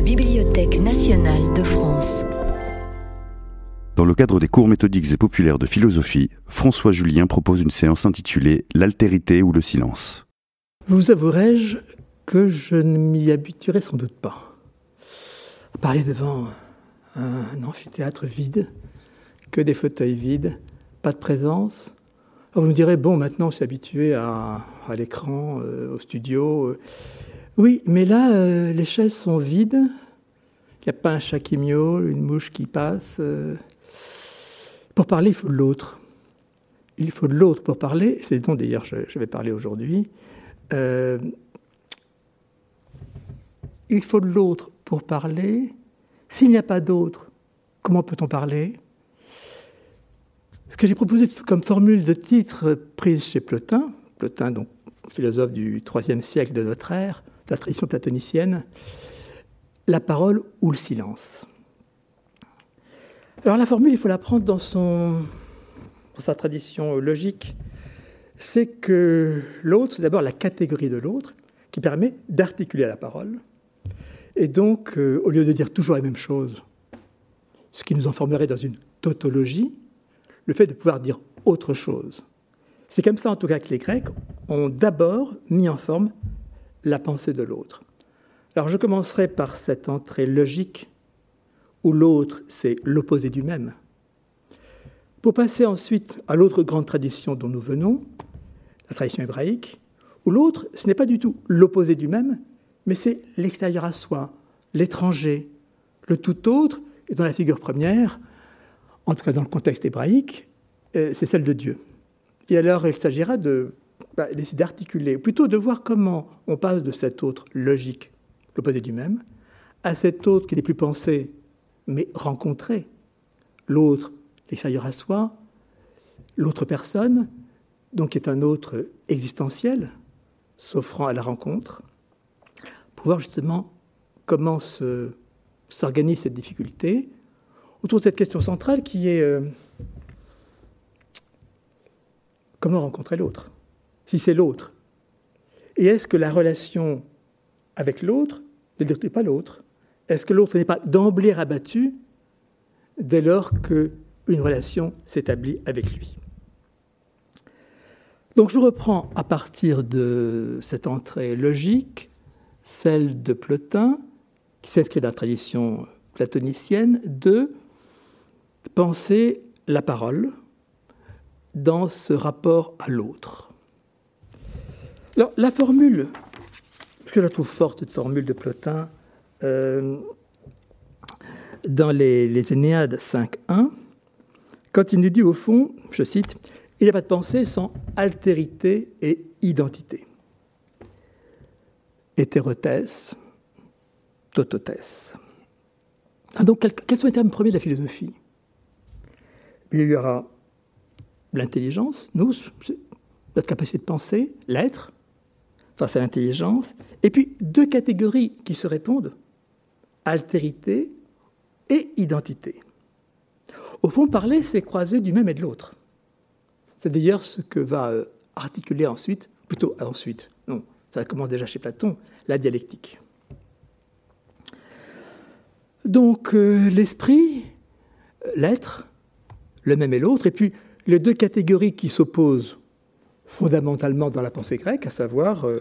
la Bibliothèque nationale de France. Dans le cadre des cours méthodiques et populaires de philosophie, François Julien propose une séance intitulée L'altérité ou le silence. Vous avouerai-je que je ne m'y habituerai sans doute pas. Parler devant un amphithéâtre vide, que des fauteuils vides, pas de présence. vous me direz, bon, maintenant on s'est habitué à, l'écran, euh, au studio. Euh. Oui, mais là, euh, les chaises sont vides. Il n'y a pas un chat qui miaule, une mouche qui passe. Pour parler, il faut l'autre. Il faut l'autre pour parler. C'est dont d'ailleurs je, vais parler aujourd'hui. il faut de l'autre pour parler. S'il n'y a pas d'autre, comment peut-on parler? Ce que j'ai proposé comme formule de titre prise chez Plotin, Plotin, donc philosophe du IIIe siècle de notre ère, la tradition platonicienne, la parole ou le silence. Alors la formule, il faut la prendre dans, son, dans sa tradition logique. C'est que l'autre, c'est d'abord la catégorie de l'autre qui permet d'articuler la parole. Et donc, euh, au lieu de dire toujours la même chose, ce qui nous enfermerait dans une tautologie, le fait de pouvoir dire autre chose. C'est comme ça, en tout cas, que les Grecs ont d'abord mis en forme la pensée de l'autre. Alors je commencerai par cette entrée logique où l'autre, c'est l'opposé du même. Pour passer ensuite à l'autre grande tradition dont nous venons, la tradition hébraïque, où l'autre, ce n'est pas du tout l'opposé du même, mais c'est l'extérieur à soi, l'étranger, le tout autre, et dans la figure première, en tout cas dans le contexte hébraïque, euh, c'est celle de Dieu. Et alors, il s'agira de d'essayer d'articuler, plutôt de voir comment on passe de cette autre logique, l'opposé du même, à cette autre qui n'est plus pensée, mais rencontrée. L'autre, l'extérieur à soi, l'autre personne, donc qui est un autre existentiel, s'offrant à la rencontre, pour voir justement comment s'organise cette difficulté, autour de cette question centrale qui est euh, comment rencontrer l'autre Si c'est l'autre. Et est-ce que la relation avec l'autre ne détruit pas l'autre? Est-ce que l'autre n'est pas d'emblée rabattu dès lors qu'une relation s'établit avec lui? Donc je reprends à partir de cette entrée logique, celle de Plotin, qui s'inscrit dans la tradition platonicienne, de penser la parole dans ce rapport à l'autre. Alors, la formule, que je la trouve forte, cette formule de Plotin, euh, dans les, les Énéades 5.1, quand il nous dit au fond, je cite, Il n'y a pas de pensée sans altérité et identité. Hétérotès, tototès. Ah, donc, quels sont les termes premiers de la philosophie? Il y aura l'intelligence, nous, notre capacité de penser, l'être, face à l'intelligence, et puis deux catégories qui se répondent, altérité et identité. Au fond, parler, c'est croiser du même et de l'autre. C'est d'ailleurs ce que va euh, articuler ensuite, plutôt ensuite, non, ça commence déjà chez Platon, la dialectique. Donc euh, l'esprit, l'être, le même et l'autre, et puis les deux catégories qui s'opposent fondamentalement dans la pensée grecque, à savoir euh,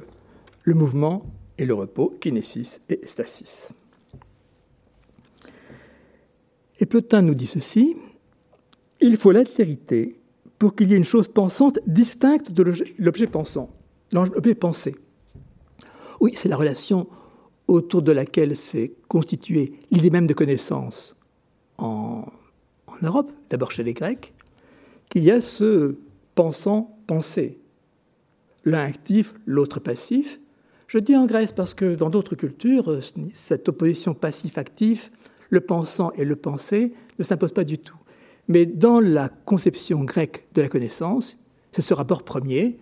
le mouvement et le repos, kinésis et stasis. Et Plotin nous dit ceci il faut l'altérité pour qu'il y ait une chose pensante distincte de l'objet pensant, l'objet pensé. Oui, c'est la relation autour de laquelle s'est constituée l'idée même de connaissance en en Europe, d'abord chez les Grecs, qu'il y a ce pensant-pensé. L'un actif, l'autre passif. Je dis en Grèce parce que dans d'autres cultures, cette opposition passif-actif, le pensant et le pensé, ne s'impose pas du tout. Mais dans la conception grecque de la connaissance, c'est ce rapport premier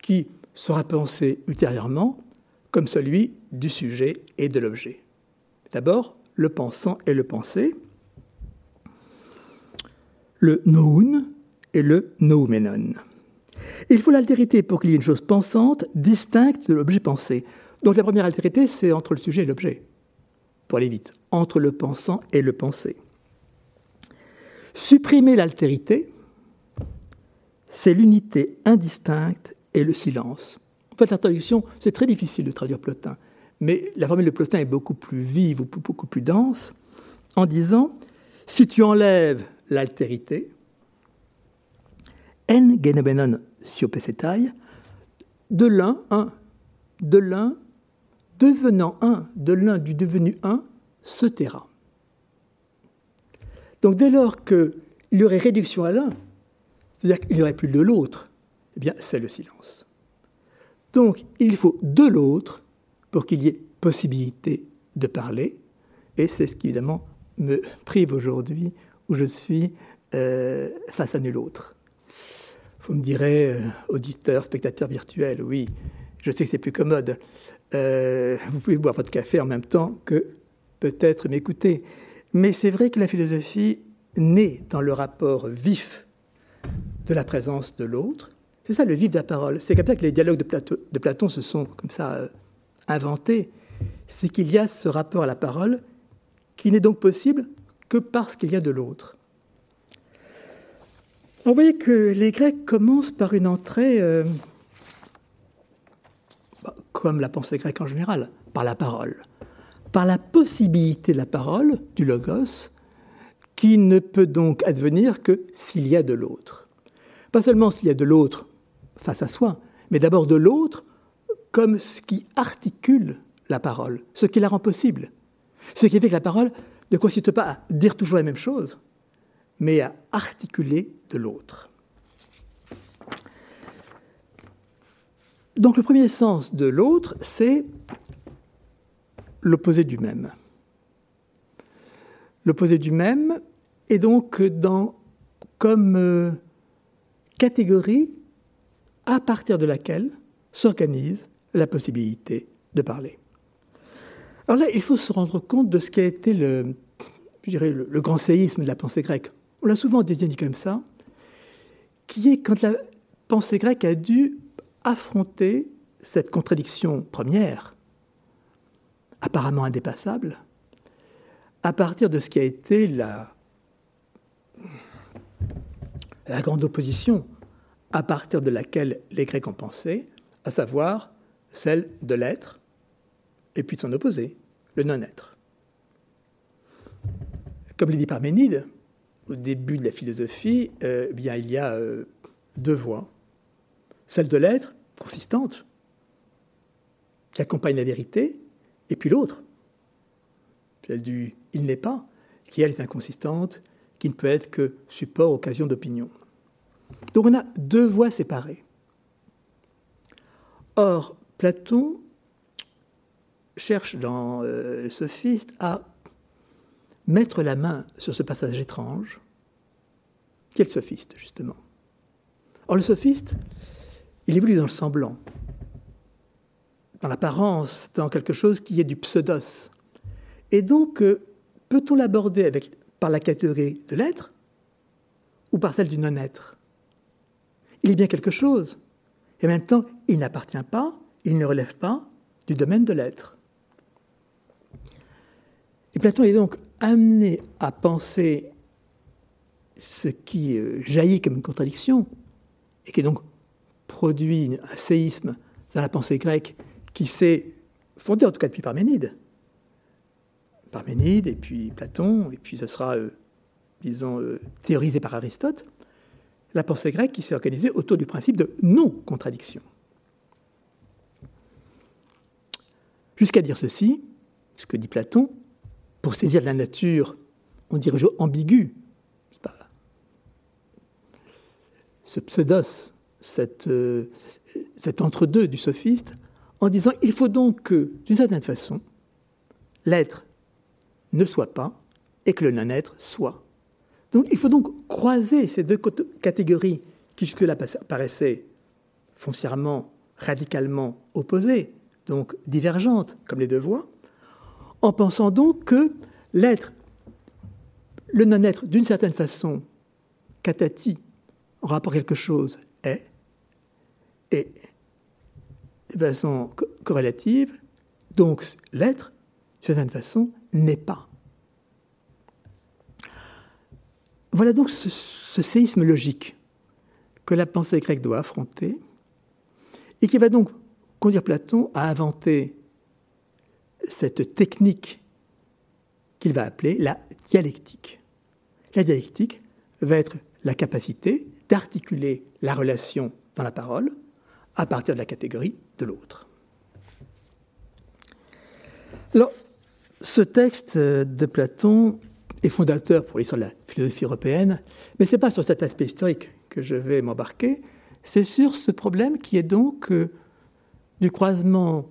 qui sera pensé ultérieurement comme celui du sujet et de l'objet. D'abord, le pensant et le pensé, le noun et le noumenon. Il faut l'altérité pour qu'il y ait une chose pensante distincte de l'objet pensé. Donc la première altérité, c'est entre le sujet et l'objet. pour aller vite, entre le pensant et le pensé. Supprimer l'altérité, c'est l'unité indistincte et le silence. En fait, la traduction, c'est très difficile de traduire Plotin, mais la formule de Plotin est beaucoup plus vive ou beaucoup plus dense en disant si tu enlèves l'altérité, genomenon siopesetai, de l'un, un, de l'un, devenant un, de l'un du devenu un, se taira. Donc dès lors qu'il y aurait réduction à l'un, c'est-à-dire qu'il n'y aurait plus de l'autre, eh bien c'est le silence. Donc il faut de l'autre pour qu'il y ait possibilité de parler, et c'est ce qui évidemment me prive aujourd'hui où je suis euh, face à nul autre. Vous me direz, euh, auditeur, spectateur virtuel, oui, je sais que c'est plus commode. Euh, vous pouvez boire votre café en même temps que peut-être m'écouter. Mais c'est vrai que la philosophie naît dans le rapport vif de la présence de l'autre. C'est ça le vif de la parole. C'est comme ça que les dialogues de, de Platon se sont comme ça inventés. C'est qu'il y a ce rapport à la parole qui n'est donc possible que parce qu'il y a de l'autre. Vous voyez que les Grecs commencent par une entrée, euh, bah, comme la pensée grecque en général, par la parole, par la possibilité de la parole, du logos, qui ne peut donc advenir que s'il y a de l'autre. Pas seulement s'il y a de l'autre face à soi, mais d'abord de l'autre comme ce qui articule la parole, ce qui la rend possible. Ce qui fait que la parole ne consiste pas à dire toujours la même chose, mais à articuler de l'autre. Donc le premier sens de l'autre, c'est l'opposé du même. L'opposé du même est donc dans, comme euh, catégorie à partir de laquelle s'organise la possibilité de parler. Alors là, il faut se rendre compte de ce qui a été le, je dirais, le, grand séisme de la pensée grecque. On l'a souvent désigné comme ça, qui est quand la pensée grecque a dû affronter cette contradiction première, apparemment indépassable, à partir de ce qui a été la, grande opposition à partir de laquelle les Grecs ont pensé, à savoir celle de l'être et puis de son opposé, le non-être. Comme l'a dit Parménide, au début de la philosophie, euh, eh bien, il y a euh, deux voies. Celle de l'être, consistante, qui accompagne la vérité, et puis l'autre, celle du il n'est pas, qui elle est inconsistante, qui ne peut être que support, occasion d'opinion. Donc on a deux voies séparées. Or, Platon cherche dans euh, le sophiste à mettre la main sur ce passage étrange. Quel sophiste, justement Or, le sophiste, il évolue dans le semblant, dans l'apparence, dans quelque chose qui est du pseudos. Et donc, euh, peut-on l'aborder avec, par la catégorie de l'être ou par celle du non-être? Il est bien quelque chose, et en même temps, il n'appartient pas, il ne relève pas du domaine de l'être. Et Platon est donc amené à penser ce qui euh, jaillit comme une contradiction, et qui donc produit un séisme dans la pensée grecque qui s'est fondé en tout cas depuis Parménide. Parménide, et puis Platon, et puis ce sera, euh, disons, euh, théorisé par Aristote, la pensée grecque qui s'est organisée autour du principe de non-contradiction. Jusqu'à dire ceci, ce que dit Platon, pour saisir la nature, on dirait ambigu, pas ce pseudos, cet, euh, cet entre-deux du sophiste, en disant il faut donc que, d'une certaine façon, l'être ne soit pas et que le non-être soit. Donc il faut donc croiser ces deux catégories qui jusque-là paraissaient foncièrement, radicalement opposées, donc divergentes comme les deux voies, en pensant donc que l'être, le non-être, d'une certaine façon, catati, en rapport à quelque chose, est, et de façon corrélative, donc l'être, d'une certaine façon, n'est pas. Voilà donc ce, séisme logique que la pensée grecque doit affronter et qui va donc conduire Platon à inventer cette technique qu'il va appeler la dialectique. La dialectique va être la capacité d'articuler la relation dans la parole à partir de la catégorie de l'autre. Alors, ce texte de Platon est fondateur pour l'histoire de la philosophie européenne, mais ce n'est pas sur cet aspect historique que je vais m'embarquer, c'est sur ce problème qui est donc euh, du croisement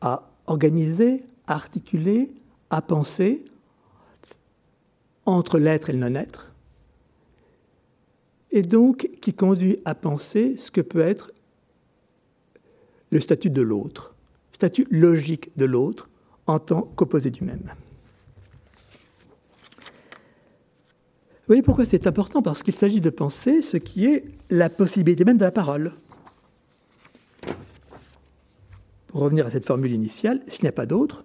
à organiser, à articuler, à penser entre l'être et le non-être, et donc qui conduit à penser ce que peut être le statut de l'autre, statut logique de l'autre en tant qu'opposé du même. Vous voyez pourquoi c'est important? Parce qu'il s'agit de penser ce qui est la possibilité même de la parole. Pour revenir à cette formule initiale, s'il n'y a pas d'autre,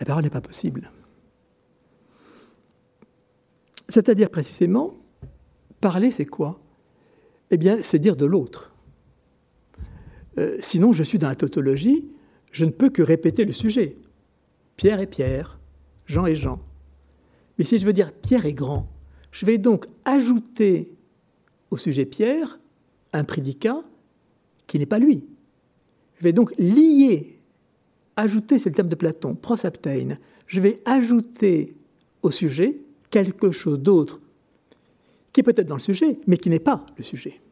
la parole n'est pas possible. C'est-à-dire précisément, parler, c'est quoi? Eh bien, c'est dire de l'autre. Euh, sinon, je suis dans la tautologie, je ne peux que répéter le sujet. Pierre et Pierre, Jean et Jean. Mais si je veux dire Pierre est grand, je vais donc ajouter au sujet Pierre un prédicat qui n'est pas lui. Vais donc lier, ajouter, c'est le terme de Platon, prosaptein, je vais ajouter au sujet quelque chose d'autre qui est peut-être dans le sujet, mais qui n'est pas le sujet.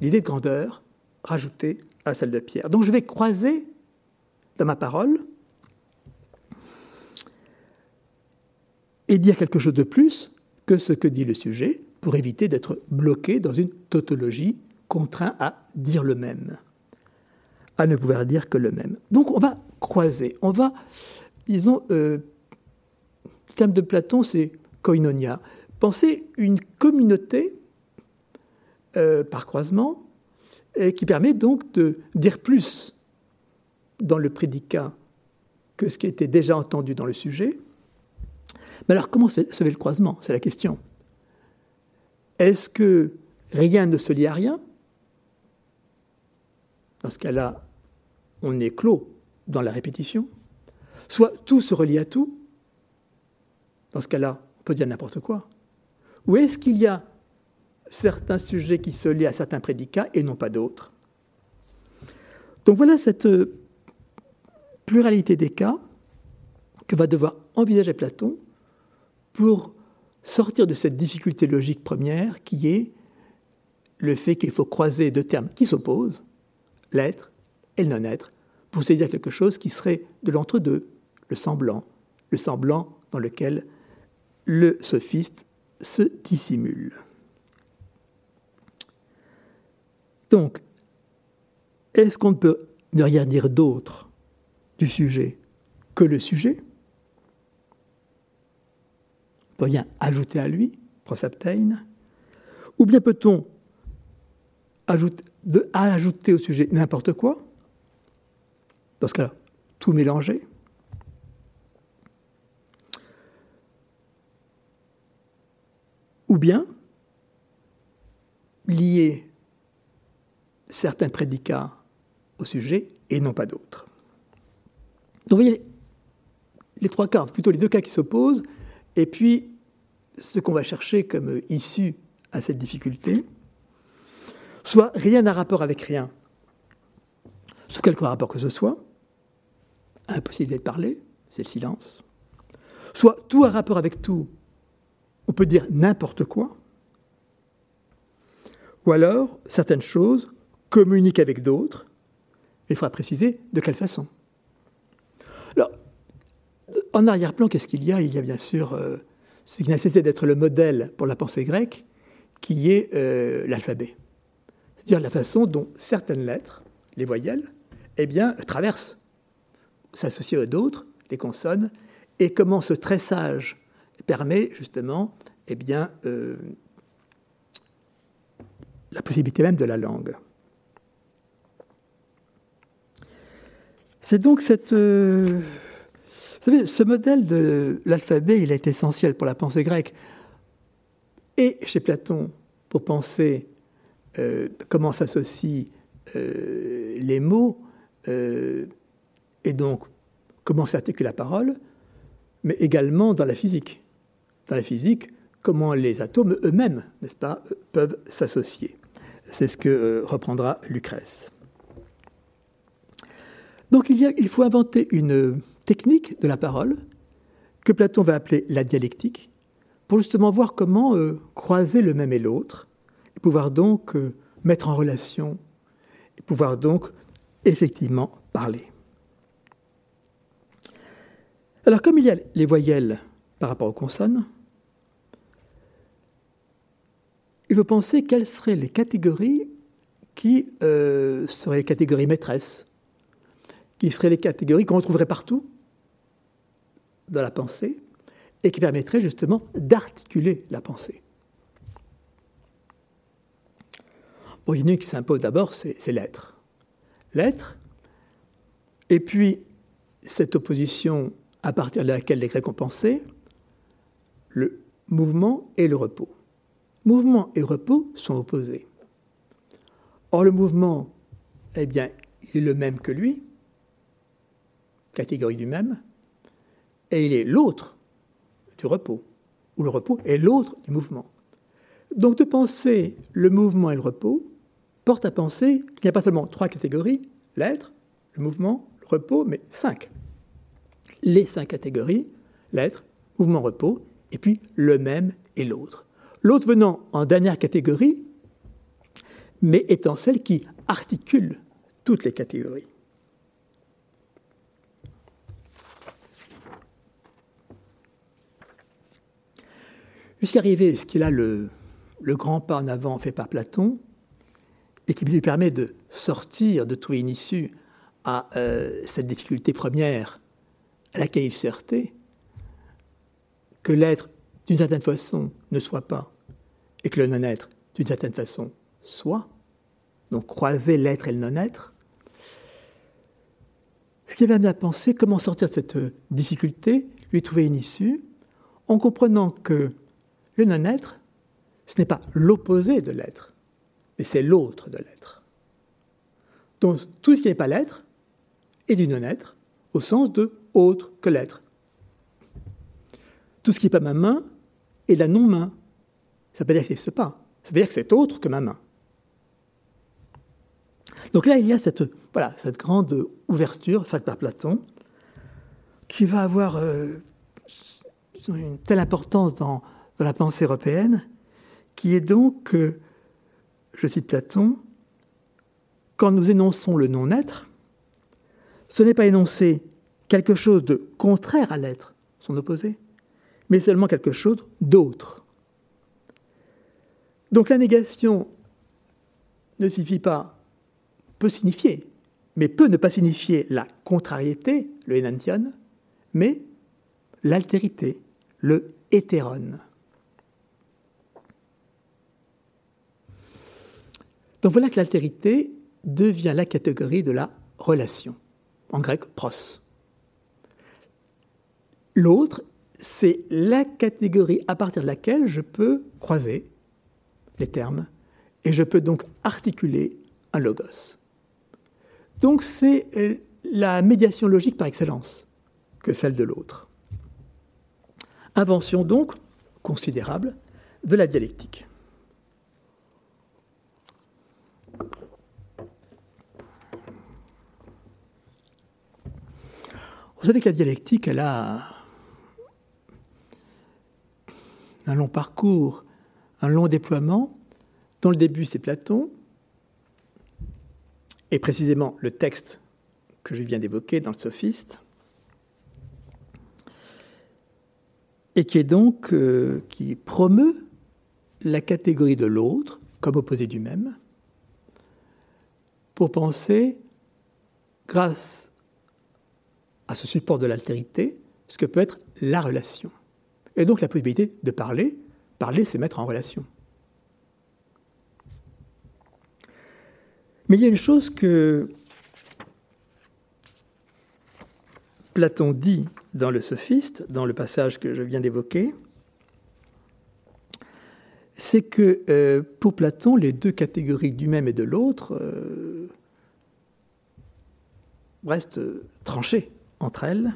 L'idée de grandeur rajoutée à celle de Pierre. Donc je vais croiser dans ma parole et dire quelque chose de plus que ce que dit le sujet pour éviter d'être bloqué dans une tautologie contraint à dire le même, à ne pouvoir dire que le même. Donc on va croiser, on va, disons, euh, le terme de Platon c'est koinonia, penser une communauté euh, par croisement qui permet donc de dire plus dans le prédicat que ce qui était déjà entendu dans le sujet. Mais alors, comment se fait le croisement? C'est la question. Est-ce que rien ne se lie à rien? Dans ce cas-là, on est clos dans la répétition. Soit tout se relie à tout. Dans ce cas-là, on peut dire n'importe quoi. Ou est-ce qu'il y a certains sujets qui se lient à certains prédicats et non pas d'autres? Donc voilà cette euh, pluralité des cas que va devoir envisager Platon pour sortir de cette difficulté logique première qui est le fait qu'il faut croiser deux termes qui s'opposent, l'être et le non-être, pour saisir quelque chose qui serait de l'entre-deux, le semblant, le semblant dans lequel le sophiste se dissimule. Donc, est-ce qu'on ne peut ne rien dire d'autre du sujet que le sujet? On peut rien ajouter à lui, prosaptein Ou bien peut-on ajouter, ajouter au sujet n'importe quoi? Dans ce cas-là, tout mélanger Ou bien lier certains prédicats au sujet et non pas d'autres. Donc vous voyez, les trois cas, plutôt les deux cas qui s'opposent, et puis ce qu'on va chercher comme issue à cette difficulté, soit rien n'a rapport avec rien, sous quelque rapport que ce soit, impossible de parler, c'est le silence, soit tout a rapport avec tout, on peut dire n'importe quoi, ou alors certaines choses communique avec d'autres. Il faudra préciser de quelle façon. Alors, en arrière-plan, qu'est-ce qu'il y a? Il y a bien sûr euh, ce qui n'a cessé d'être le modèle pour la pensée grecque, qui est euh, l'alphabet. C'est-à-dire la façon dont certaines lettres, les voyelles, eh bien, traversent, s'associent à d'autres, les consonnes, et comment ce tressage permet justement eh bien, euh, la possibilité même de la langue. C'est donc cette. Euh, vous savez, ce modèle de l'alphabet, il est essentiel pour la pensée grecque. Et chez Platon, pour penser euh, comment s'associent les mots, et donc comment s'articule la parole, mais également dans la physique. Dans la physique, comment les atomes eux-mêmes, n'est-ce pas, peuvent s'associer. C'est ce que reprendra Lucrèce. Donc il faut inventer une technique de la parole que Platon va appeler la dialectique, pour justement voir comment euh, croiser le même et l'autre, et pouvoir donc euh, mettre en relation, et pouvoir donc effectivement parler. Alors comme il y a les voyelles par rapport aux consonnes, il faut penser quelles seraient les catégories qui euh, seraient les catégories maîtresses qui seraient les catégories qu'on retrouverait partout dans la pensée et qui permettraient justement d'articuler la pensée. Bon, il y en a une qui s'impose d'abord, c'est l'être. L'être, et puis cette opposition à partir de laquelle les Grecs ont pensé, le mouvement et le repos. Mouvement et repos sont opposés. Or, le mouvement, eh bien, il est le même que lui, catégorie du même, et il est l'autre du repos, ou le repos est l'autre du mouvement. Donc de penser le mouvement et le repos porte à penser qu'il n'y a pas seulement trois catégories, l'être, le mouvement, le repos, mais cinq. Les cinq catégories, l'être, mouvement, repos, et puis le même et l'autre. L'autre venant en dernière catégorie, mais étant celle qui articule toutes les catégories. Jusqu'à ce qu'il a le, grand pas en avant fait par Platon, et qui lui permet de sortir, de trouver une issue à euh, cette difficulté première à laquelle il heurté, que l'être, d'une certaine façon, ne soit pas, et que le non-être, d'une certaine façon, soit, donc croiser l'être et le non-être, ce qui va à penser comment sortir de cette difficulté, lui trouver une issue, en comprenant que le non-être, ce n'est pas l'opposé de l'être, mais c'est l'autre de l'être. Donc tout ce qui n'est pas l'être est du non-être au sens de autre que l'être. Tout ce qui n'est pas ma main est la non-main. Ça ne veut dire que ça n'existe pas. Ça veut dire que c'est autre que ma main. Donc là, il y a cette, voilà, cette grande ouverture faite par Platon qui va avoir euh, une telle importance dans, la pensée européenne, qui est donc, que, je cite Platon, quand nous énonçons le non-être, ce n'est pas énoncer quelque chose de contraire à l'être, son opposé, mais seulement quelque chose d'autre. Donc la négation ne signifie pas, peut signifier, mais peut ne pas signifier la contrariété, le enantion, mais l'altérité, le hétéron. Donc voilà que l'altérité devient la catégorie de la relation, en grec pros. L'autre, c'est la catégorie à partir de laquelle je peux croiser les termes et je peux donc articuler un logos. Donc c'est euh, la médiation logique par excellence que celle de l'autre. Invention donc considérable de la dialectique. Vous savez que la dialectique, elle a un long parcours, un long déploiement. Dans le début, c'est Platon, et précisément le texte que je viens d'évoquer dans le Sophiste, et qui est donc euh, qui promeut la catégorie de l'autre comme opposé du même, pour penser, grâce à ce support de l'altérité ce que peut être la relation. Et donc la possibilité de parler. Parler, c'est mettre en relation. Mais il y a une chose que Platon dit dans le sophiste, dans le passage que je viens d'évoquer, c'est que euh, pour Platon, les deux catégories du même et de l'autre euh, restent tranchées entre elles.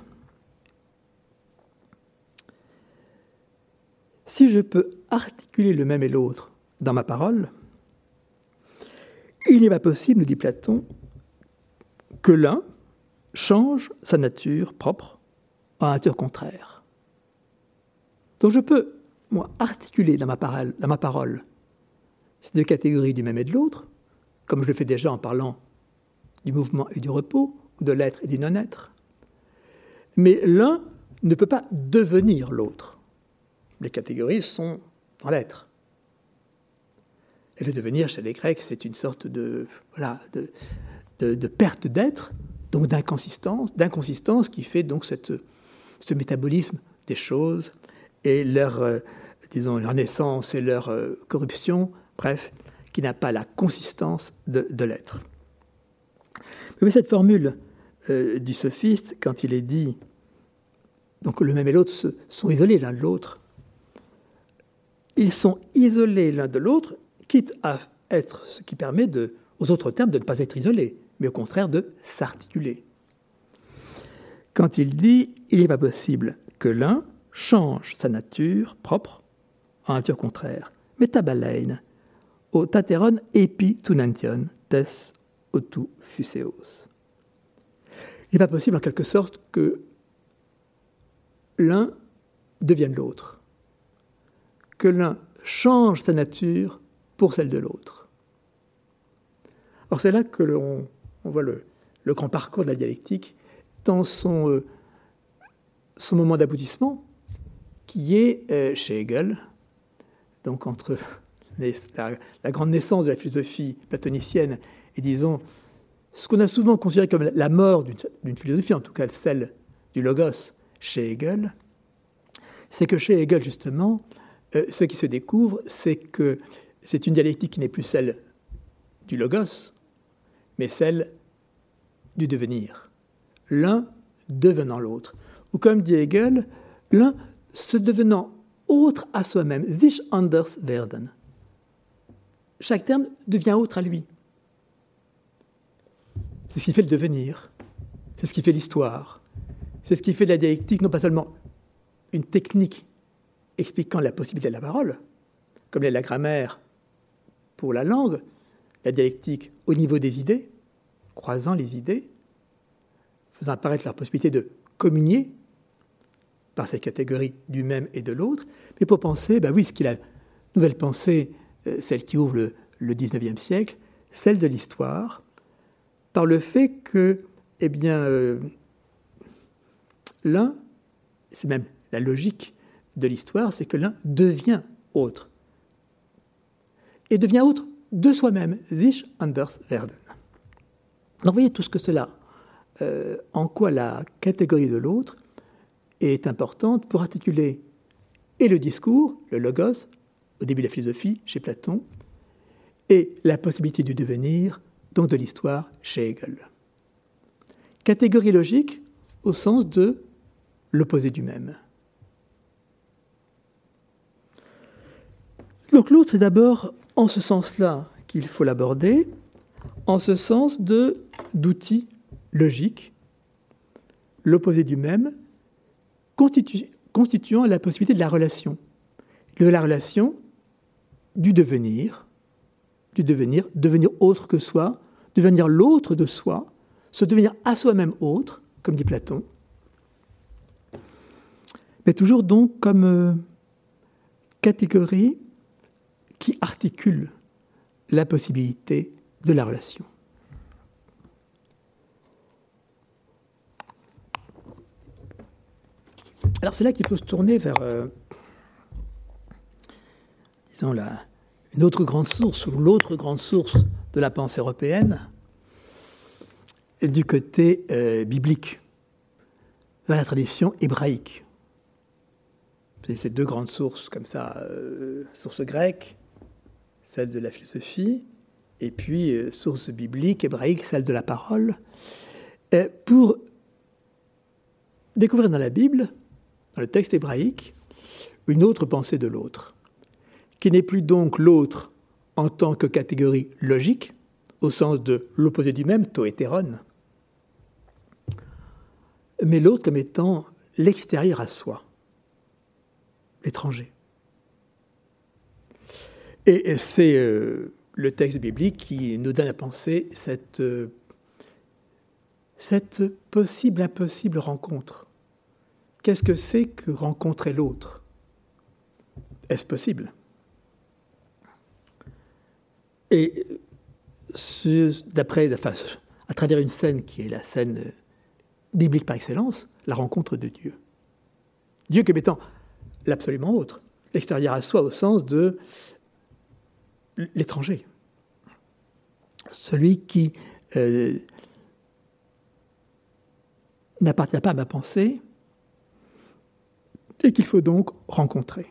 Si je peux articuler le même et l'autre dans ma parole, il n'est pas possible, nous dit Platon, que l'un change sa nature propre en nature contraire. Donc je peux, moi, articuler dans ma parole, dans ma parole ces deux catégories du même et de l'autre, comme je le fais déjà en parlant du mouvement et du repos, ou de l'être et du non-être. Mais l'un ne peut pas devenir l'autre. Les catégories sont dans l'être. Et le devenir chez les Grecs, c'est une sorte de, voilà, de, de, perte d'être, donc d'inconsistance, d'inconsistance qui fait donc cette, ce métabolisme des choses et leur, euh, disons, leur naissance et leur euh, corruption, bref, qui n'a pas la consistance de, de l'être. Mais cette formule euh, du sophiste, quand il est dit donc le même et l'autre sont isolés l'un de l'autre, ils sont isolés l'un de l'autre quitte à être ce qui permet de, aux autres termes de ne pas être isolé, mais au contraire de s'articuler. Quand il dit il n'est pas possible que l'un change sa nature propre en nature contraire, metabalein, au tateron epi tunantion tes autu fuseos. Il n'est pas possible en quelque sorte que l'un devienne l'autre, que l'un change sa nature pour celle de l'autre. Alors c'est là que l'on on voit le, grand parcours de la dialectique dans son, euh, moment d'aboutissement, qui est euh, chez Hegel, donc entre la, grande naissance de la philosophie platonicienne et disons ce qu'on a souvent considéré comme la mort d'une philosophie, en tout cas celle du logos chez Hegel, c'est que chez Hegel justement, euh, ce qui se découvre, c'est que c'est une dialectique qui n'est plus celle du logos, mais celle du devenir. L'un devenant l'autre. Ou comme dit Hegel, l'un se devenant autre à soi-même, sich anders werden. Chaque terme devient autre à lui. C'est ce qui fait le devenir, c'est ce qui fait l'histoire, c'est ce qui fait de la dialectique non pas seulement une technique expliquant la possibilité de la parole, comme l'est la grammaire pour la langue, la dialectique au niveau des idées, croisant les idées, faisant apparaître leur possibilité de communier par ces catégories du même et de l'autre, mais pour penser, ben oui, ce qu'il a nouvelle pensée, euh, celle qui ouvre le, le 19e siècle, celle de l'histoire, par le fait que, eh euh, l'un, c'est même la logique de l'histoire, c'est que l'un devient autre et devient autre de soi-même, sich anders werden. Alors voyez tout ce que cela, euh, en quoi la catégorie de l'autre est importante pour articuler et le discours, le logos, au début de la philosophie, chez Platon, et la possibilité du devenir, donc de l'histoire, chez Hegel. Catégorie logique au sens de l'opposé du même. Donc l'autre, c'est d'abord en ce sens-là qu'il faut l'aborder, en ce sens de d'outils logiques, l'opposé du même, constituant la possibilité de la relation, de la relation du devenir, du devenir, devenir autre que soi, devenir l'autre de soi, se devenir à soi-même autre, comme dit Platon, mais toujours donc comme euh, catégorie qui articule la possibilité de la relation. Alors c'est là qu'il faut se tourner vers, euh, disons, une autre grande source, ou l'autre grande source de la pensée européenne, du côté euh, biblique, vers la tradition hébraïque. C'est ces deux grandes sources, comme ça, euh, sources grecques, celle de la philosophie, et puis euh, source biblique, hébraïque, celle de la parole, pour découvrir dans la Bible, dans le texte hébraïque, une autre pensée de l'autre, qui n'est plus donc l'autre en tant que catégorie logique, au sens de l'opposé du même, toétéron, mais l'autre comme étant l'extérieur à soi, l'étranger. Et c'est euh, le texte biblique qui nous donne à penser cette, euh, cette possible, impossible rencontre. Qu'est-ce que c'est que rencontrer l'autre? Est-ce possible? Et d'après, à travers une scène qui est la scène biblique par excellence, la rencontre de Dieu. Dieu comme étant l'absolument autre, l'extérieur à soi au sens de l'étranger, celui qui euh, n'appartient pas à ma pensée et qu'il faut donc rencontrer.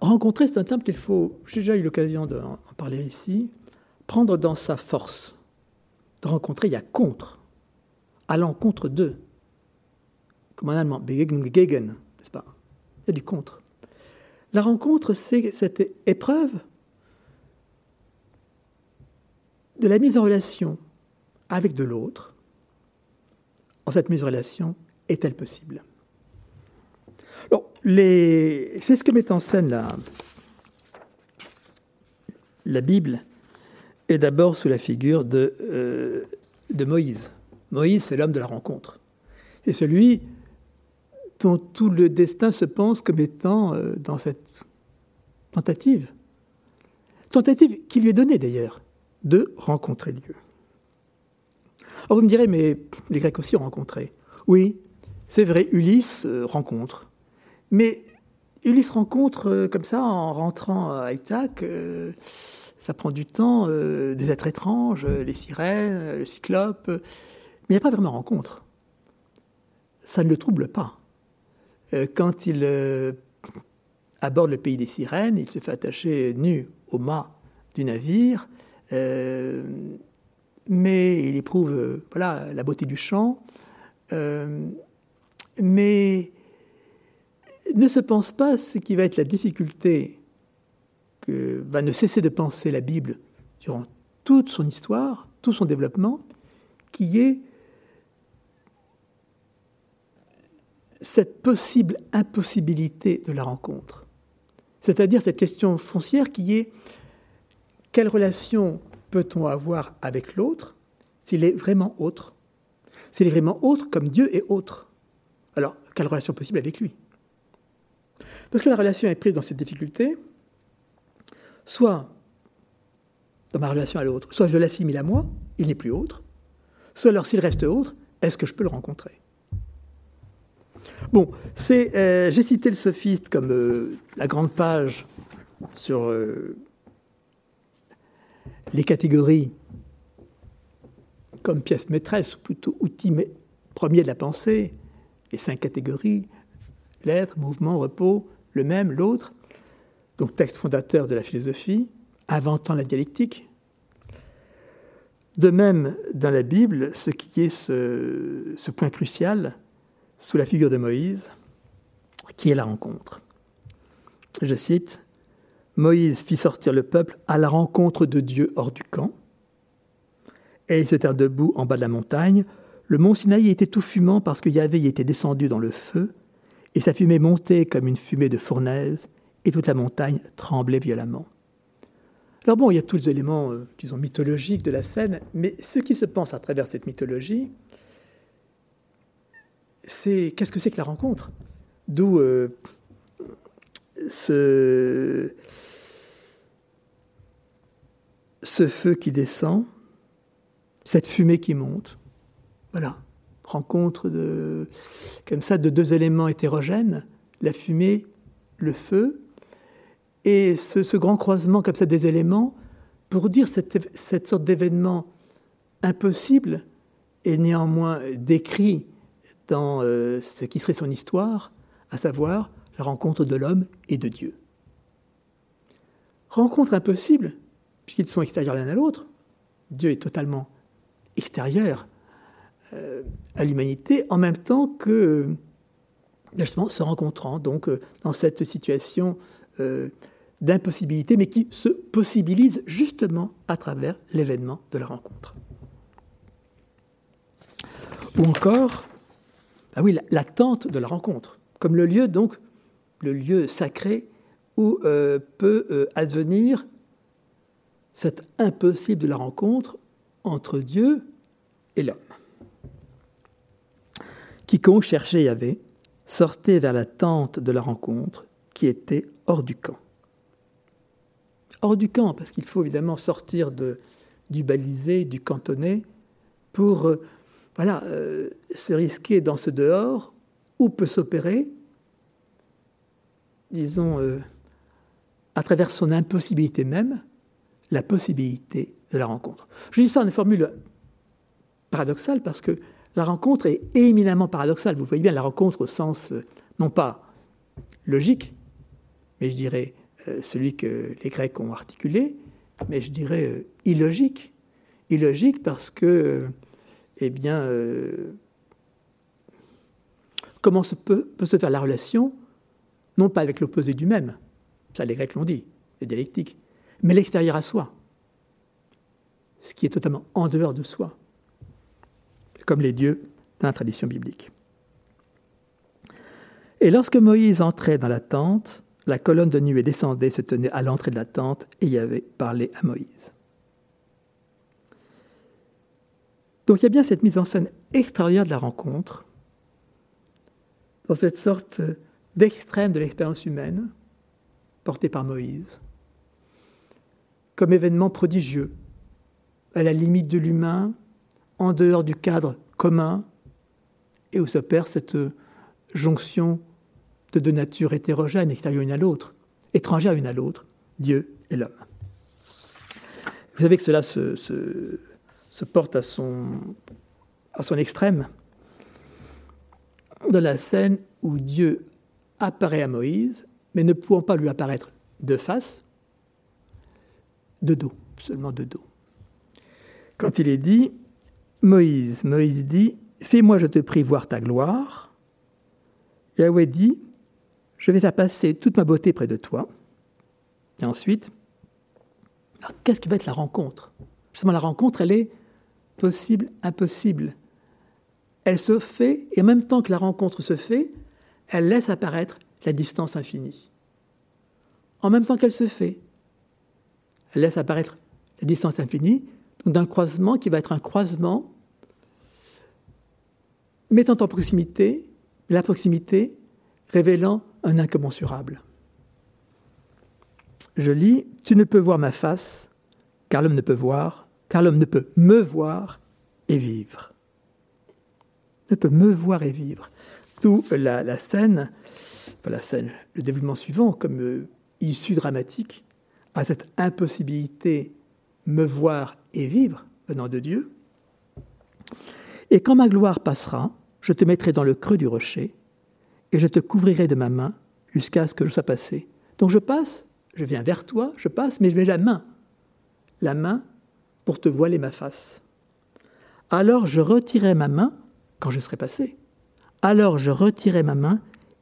Rencontrer, c'est un terme qu'il faut, j'ai déjà eu l'occasion d'en parler ici, prendre dans sa force. De rencontrer, il y a contre, à l'encontre de. Comme en allemand, gegen, n'est-ce pas? Il y a du contre. La rencontre, c'est cette épreuve de la mise en relation avec de l'autre. En cette mise en relation, est-elle possible? C'est ce que met en scène la, Bible, est d'abord sous la figure de, euh, de Moïse. Moïse, c'est l'homme de la rencontre. C'est celui dont tout le destin se pense comme étant euh, dans cette tentative. Tentative qui lui est donnée d'ailleurs de rencontrer Dieu. Alors vous me direz, mais les Grecs aussi ont rencontré. Oui, c'est vrai, Ulysse euh, rencontre. Mais Ulysse rencontre euh, comme ça en rentrant à Ithaque. ça prend du temps, des êtres étranges, les sirènes, le cyclope. Mais il n'y a pas vraiment rencontre. Ça ne le trouble pas. Euh, quand il euh, aborde le pays des sirènes, il se fait attacher nu au mât du navire, euh, mais il éprouve voilà, la beauté du chant, mais ne se pense pas ce qui va être la difficulté que va ne cesser de penser la Bible durant toute son histoire, tout son développement, qui est cette possible impossibilité de la rencontre. C'est-à-dire cette question foncière qui est quelle relation peut-on avoir avec l'autre s'il est vraiment autre? S'il est vraiment autre comme Dieu est autre? Alors, quelle relation possible avec lui? Parce que la relation est prise dans cette difficulté, soit dans ma relation à l'autre, soit je l'assimile à moi, il n'est plus autre, soit alors s'il reste autre, est-ce que je peux le rencontrer? Bon, euh, j'ai cité le sophiste comme euh, la grande page sur euh, les catégories comme pièce maîtresse, ou plutôt outil premier de la pensée, les cinq catégories, l'être, mouvement, repos, le même, l'autre, donc texte fondateur de la philosophie, inventant la dialectique. De même, dans la Bible, ce qui est ce point crucial, sous la figure de Moïse, qui est la rencontre. Je cite, Moïse fit sortir le peuple à la rencontre de Dieu hors du camp, et ils se tinrent debout en bas de la montagne. Le mont Sinaï était tout fumant parce que Yahvé y était descendu dans le feu, et sa fumée montait comme une fumée de fournaise, et toute la montagne tremblait violemment. Alors bon, il y a tous les éléments, euh, disons, mythologiques de la scène, mais ce qui se pense à travers cette mythologie, c'est qu'est-ce que c'est que la rencontre? D'où euh, ce, ce feu qui descend, cette fumée qui monte. Voilà, rencontre de, comme ça de deux éléments hétérogènes, la fumée, le feu, et ce, grand croisement comme ça des éléments pour dire cette, cette sorte d'événement impossible et néanmoins décrit dans euh, ce qui serait son histoire, à savoir la rencontre de l'homme et de Dieu. Rencontre impossible, puisqu'ils sont extérieurs l'un à l'autre. Dieu est totalement extérieur à l'humanité en même temps que justement se rencontrant donc dans cette situation d'impossibilité, mais qui se possibilise justement à travers l'événement de la rencontre. Ou encore, ah oui, l'attente de la rencontre, comme le lieu donc, le lieu sacré où euh, peut euh, advenir cet impossible de la rencontre entre Dieu et l'homme. Quiconque cherchait Yahvé sortait vers la tente de la rencontre qui était hors du camp hors du camp, parce qu'il faut évidemment sortir du balisé, du cantonné, pour euh, euh, se risquer dans ce dehors où peut s'opérer, disons, euh, à travers son impossibilité même, la possibilité de la rencontre. Je dis ça en une formule paradoxale parce que la rencontre est éminemment paradoxale. Vous voyez bien la rencontre au sens, non pas logique, mais je dirais euh, celui que les Grecs ont articulé, mais je dirais euh, illogique. Illogique parce que, euh, eh bien, comment se peut, se faire la relation, non pas avec l'opposé du même, ça les Grecs l'ont dit, c'est dialectique, mais l'extérieur à soi, ce qui est totalement en dehors de soi, comme les dieux dans la tradition biblique. Et lorsque Moïse entrait dans la tente, la colonne de nuée descendait, se tenait à l'entrée de la tente et y avait parlé à Moïse. Donc il y a bien cette mise en scène extraordinaire de la rencontre, dans cette sorte d'extrême de l'expérience humaine portée par Moïse, comme événement prodigieux, à la limite de l'humain, en dehors du cadre commun, et où s'opère cette jonction de deux natures hétérogènes, extérieures l'une à l'autre, étrangères l'une à l'autre, Dieu et l'homme. Vous savez que cela se, se, porte à son, à son extrême dans la scène où Dieu apparaît à Moïse, mais ne pouvant pas lui apparaître de face, de dos, seulement de dos. Quand il est dit, Moïse, Moïse dit, Fais-moi, je te prie, voir ta gloire. Yahweh dit, je vais faire passer toute ma beauté près de toi. Et ensuite, qu'est-ce qui va être la rencontre? Justement, la rencontre, elle est possible, impossible. Elle se fait, et en même temps que la rencontre se fait, elle laisse apparaître la distance infinie. En même temps qu'elle se fait, elle laisse apparaître la distance infinie, d'un croisement qui va être un croisement mettant en proximité la proximité révélant un incommensurable. Je lis Tu ne peux voir ma face, car l'homme ne peut voir, car l'homme ne peut me voir et vivre. Ne peut me voir et vivre. D'où la, scène, le développement suivant, comme euh, issue dramatique à cette impossibilité me voir et vivre venant de Dieu. Et quand ma gloire passera, je te mettrai dans le creux du rocher, et je te couvrirai de ma main jusqu'à ce que je sois passé. Donc je passe, je viens vers toi, je passe, mais je mets la main, la main pour te voiler ma face. Alors je retirerai ma main quand je serai passé. Alors je retirerai ma main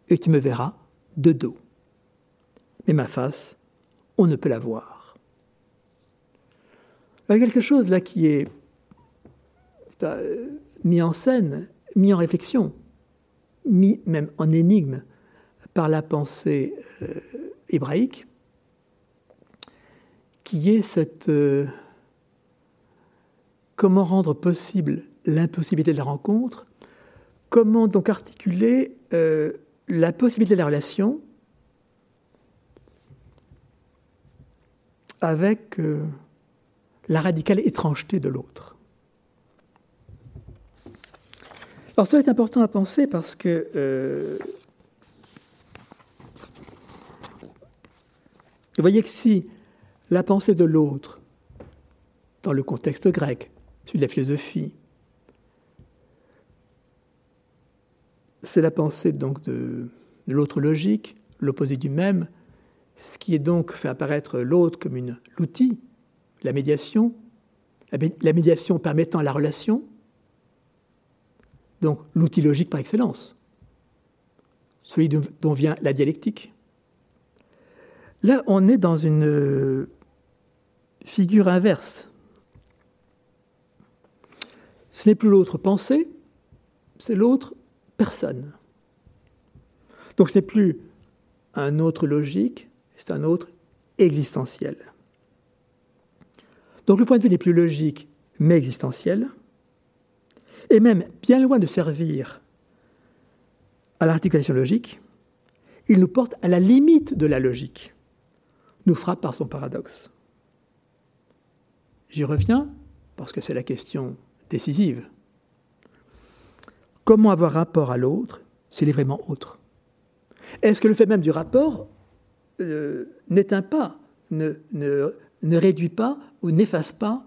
et tu me verras de dos. Mais ma face, on ne peut la voir. Il y a quelque chose là qui est, mis en scène, mis en réflexion mis même en énigme par la pensée euh, hébraïque, qui est cette... Euh, comment rendre possible l'impossibilité de la rencontre Comment donc articuler euh, la possibilité de la relation avec la radicale étrangeté de l'autre Alors cela est important à penser parce que euh, vous voyez que si la pensée de l'autre, dans le contexte grec, celui de la philosophie, c'est la pensée donc de, l'autre logique, l'opposé du même, ce qui est donc fait apparaître l'autre comme une l'outil, la médiation, la médiation permettant la relation, donc l'outil logique par excellence, celui dont vient la dialectique. Là, on est dans une euh, figure inverse. Ce n'est plus l'autre pensée, c'est l'autre personne. Donc ce n'est plus un autre logique, c'est un autre existentiel. Donc le point de vue n'est plus logique, mais existentiel, et même bien loin de servir à l'articulation logique, il nous porte à la limite de la logique, nous frappe par son paradoxe. J'y reviens parce que c'est la question décisive. Comment avoir rapport à l'autre s'il est vraiment autre? Est-ce que le fait même du rapport euh, n'éteint pas, ne, ne, réduit pas ou n'efface pas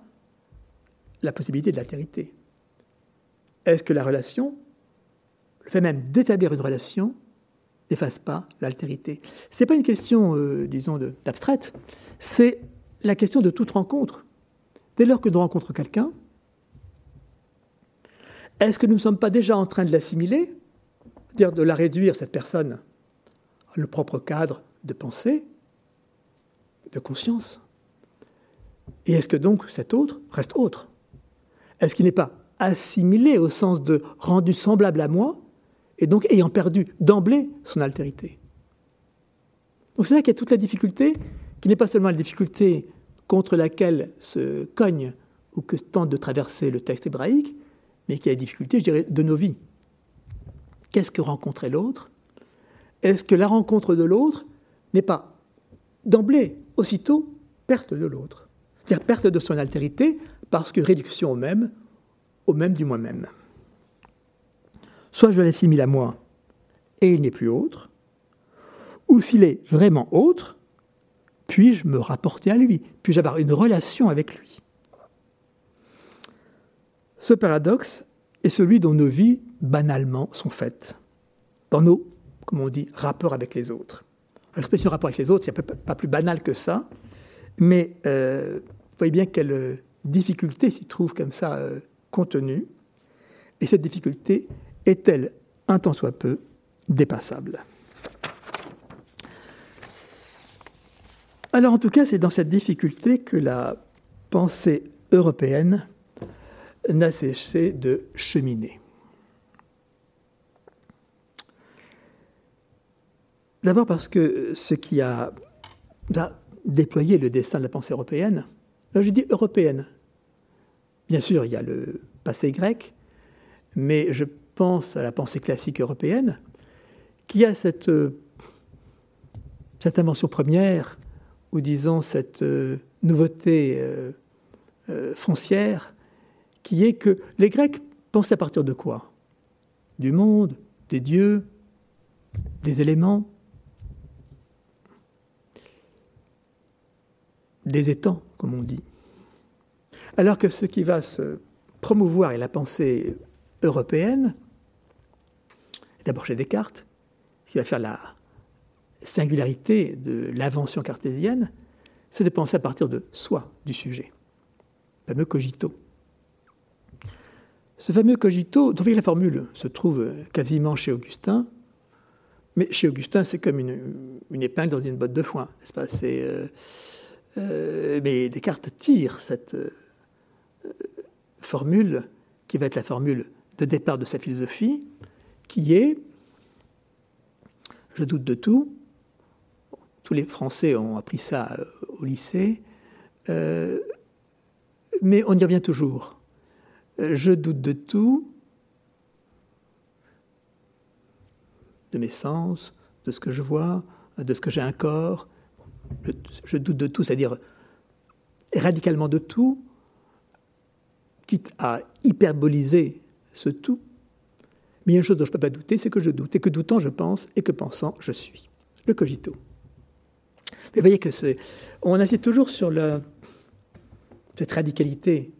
la possibilité de l'altérité? Est-ce que la relation, le fait même d'établir une relation, n'efface pas l'altérité? Ce n'est pas une question, euh, disons, d'abstraite, c'est la question de toute rencontre. Dès lors que nous rencontrons quelqu'un, est-ce que nous ne sommes pas déjà en train de l'assimiler, dire de la réduire, cette personne, à le propre cadre de pensée, de conscience? Et est-ce que donc cet autre reste autre? Est-ce qu'il n'est pas assimilé au sens de rendu semblable à moi, et donc ayant perdu d'emblée son altérité. Donc c'est là qu'il y a toute la difficulté, qui n'est pas seulement la difficulté contre laquelle se cogne ou que tente de traverser le texte hébraïque, mais qui a des difficultés, je dirais, de nos vies. Qu'est-ce que rencontrer l'autre? Est-ce que la rencontre de l'autre n'est pas d'emblée, aussitôt, perte de l'autre? C'est-à-dire perte de son altérité parce que réduction au même, au même du moi-même. Soit je l'assimile à moi et il n'est plus autre, ou s'il est vraiment autre, puis-je me rapporter à lui Puis-je avoir une relation avec lui ce paradoxe est celui dont nos vies, banalement, sont faites, dans nos, comme on dit, rapports avec les autres. L'expression rapport avec les autres, il n'y a pas plus banal que ça, mais euh, vous voyez bien quelle difficulté s'y trouve comme ça euh, et cette difficulté est-elle, un tant soit peu, dépassable? Alors en tout cas, c'est dans cette difficulté que la pensée européenne n'a cessé de cheminer. D'abord parce que ce qui a, déployé le destin de la pensée européenne, là je dis européenne, bien sûr il y a le passé grec, mais je pense à la pensée classique européenne, qui a cette, cette invention première, ou disons cette euh, nouveauté euh, euh, foncière, qui est que les Grecs pensaient à partir de quoi? Du monde, des dieux, des éléments, des étangs, comme on dit. Alors que ce qui va se promouvoir est la pensée européenne, d'abord chez Descartes, qui va faire la singularité de l'invention cartésienne, c'est de penser à partir de soi, du sujet, le fameux cogito. Ce fameux cogito, dont la formule se trouve quasiment chez Augustin, mais chez Augustin, c'est comme une, épingle dans une botte de foin, n'est-ce pas? Euh, euh, Mais Descartes tire cette euh, formule, qui va être la formule de départ de sa philosophie, qui est je doute de tout. Tous les Français ont appris ça au lycée, mais on y revient toujours je doute de tout, de mes sens, de ce que je vois, de ce que j'ai un corps. Je doute de tout, c'est-à-dire radicalement de tout, quitte à hyperboliser ce tout. Mais il y a une chose dont je ne peux pas douter, c'est que je doute, et que doutant je pense, et que pensant je suis. Le cogito. vous voyez que c'est. On insiste toujours sur cette radicalité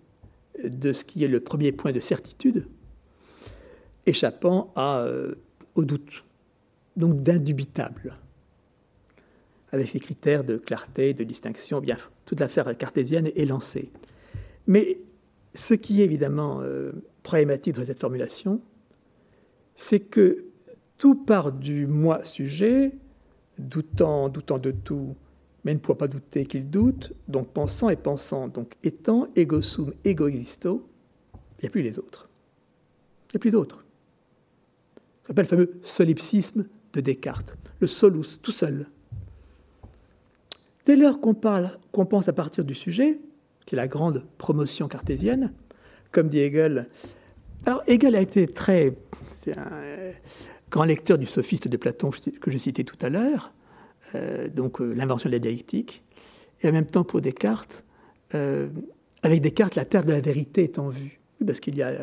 de ce qui est le premier point de certitude, échappant euh, au doute, donc d'indubitable, avec ces critères de clarté, de distinction. Bien, toute l'affaire cartésienne est lancée. Mais ce qui est évidemment euh, problématique dans cette formulation, c'est que tout part du moi sujet, doutant, doutant de tout, mais ne pouvant pas douter qu'il doute, donc pensant et pensant, donc étant, ego sum, ego existo, il n'y a plus les autres. Il n'y a plus d'autres. Ça s'appelle le fameux solipsisme de Descartes, le solus, tout seul. Dès lors qu'on parle, qu'on pense à partir du sujet, qui est la grande promotion cartésienne, comme dit Hegel. Alors Hegel a été très, c'est un grand lecteur du sophiste de Platon que je citais tout à l'heure, euh, donc euh, l'invention de la dialectique, et en même temps pour Descartes, euh, avec Descartes, la terre de la vérité est en vue, parce qu'il y a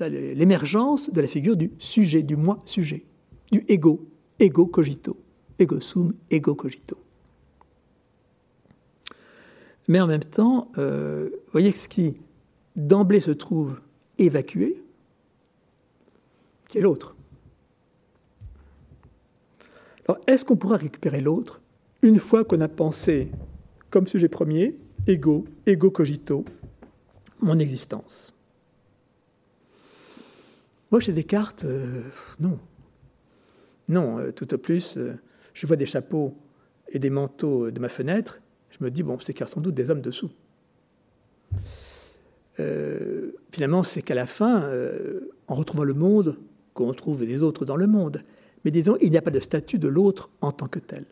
l'émergence de la figure du sujet, du moi sujet, du ego, ego cogito, ego sum, ego cogito. Mais en même temps, vous voyez ce qui d'emblée se trouve évacué, qui est l'autre. Alors, est-ce qu'on pourra récupérer l'autre une fois qu'on a pensé comme sujet premier, ego, ego cogito, mon existence? Moi, chez Descartes, euh, non. Non, euh, tout au plus, euh, je vois des chapeaux et des manteaux de ma fenêtre, je me dis, bon, c'est qu'il y a sans doute des hommes dessous. finalement, c'est qu'à la fin, en retrouvant le monde, qu'on retrouve des autres dans le monde. Mais disons, il n'y a pas de statut de l'autre en tant que tel.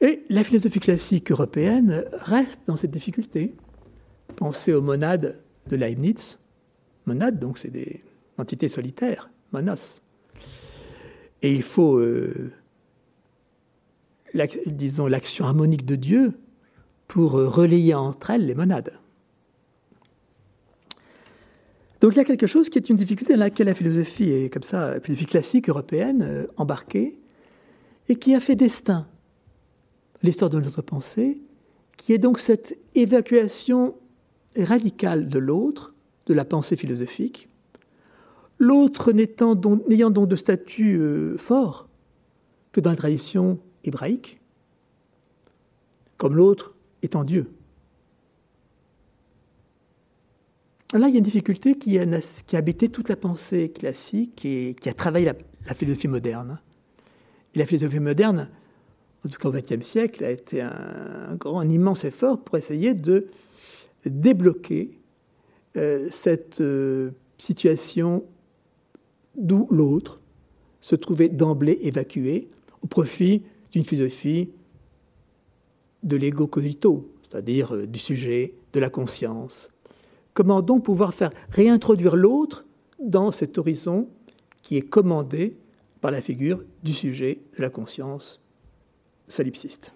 Et la philosophie classique européenne reste dans cette difficulté. Pensez aux monades de Leibniz. Monades, donc, c'est des entités solitaires, monos. Et il faut, euh, disons, l'action harmonique de Dieu pour relayer entre elles les monades. Donc il y a quelque chose qui est une difficulté dans laquelle la philosophie est comme ça, la philosophie classique européenne, euh, embarquée, et qui a fait destin l'histoire de notre pensée, qui est donc cette évacuation radicale de l'autre, de la pensée philosophique, l'autre n'ayant donc, donc, de statut euh, fort que dans la tradition hébraïque, comme l'autre étant Dieu. Là, il y a une difficulté qui a, habité toute la pensée classique et qui a travaillé la, philosophie moderne. Et la philosophie moderne, en tout cas au XXe siècle, a été un, grand, immense effort pour essayer de débloquer euh, cette euh, situation d'où l'autre se trouvait d'emblée évacué au profit d'une philosophie de l'ego cogito, c'est-à-dire euh, du sujet, de la conscience, Comment donc pouvoir faire réintroduire l'autre dans cet horizon qui est commandé par la figure du sujet de la conscience solipsiste?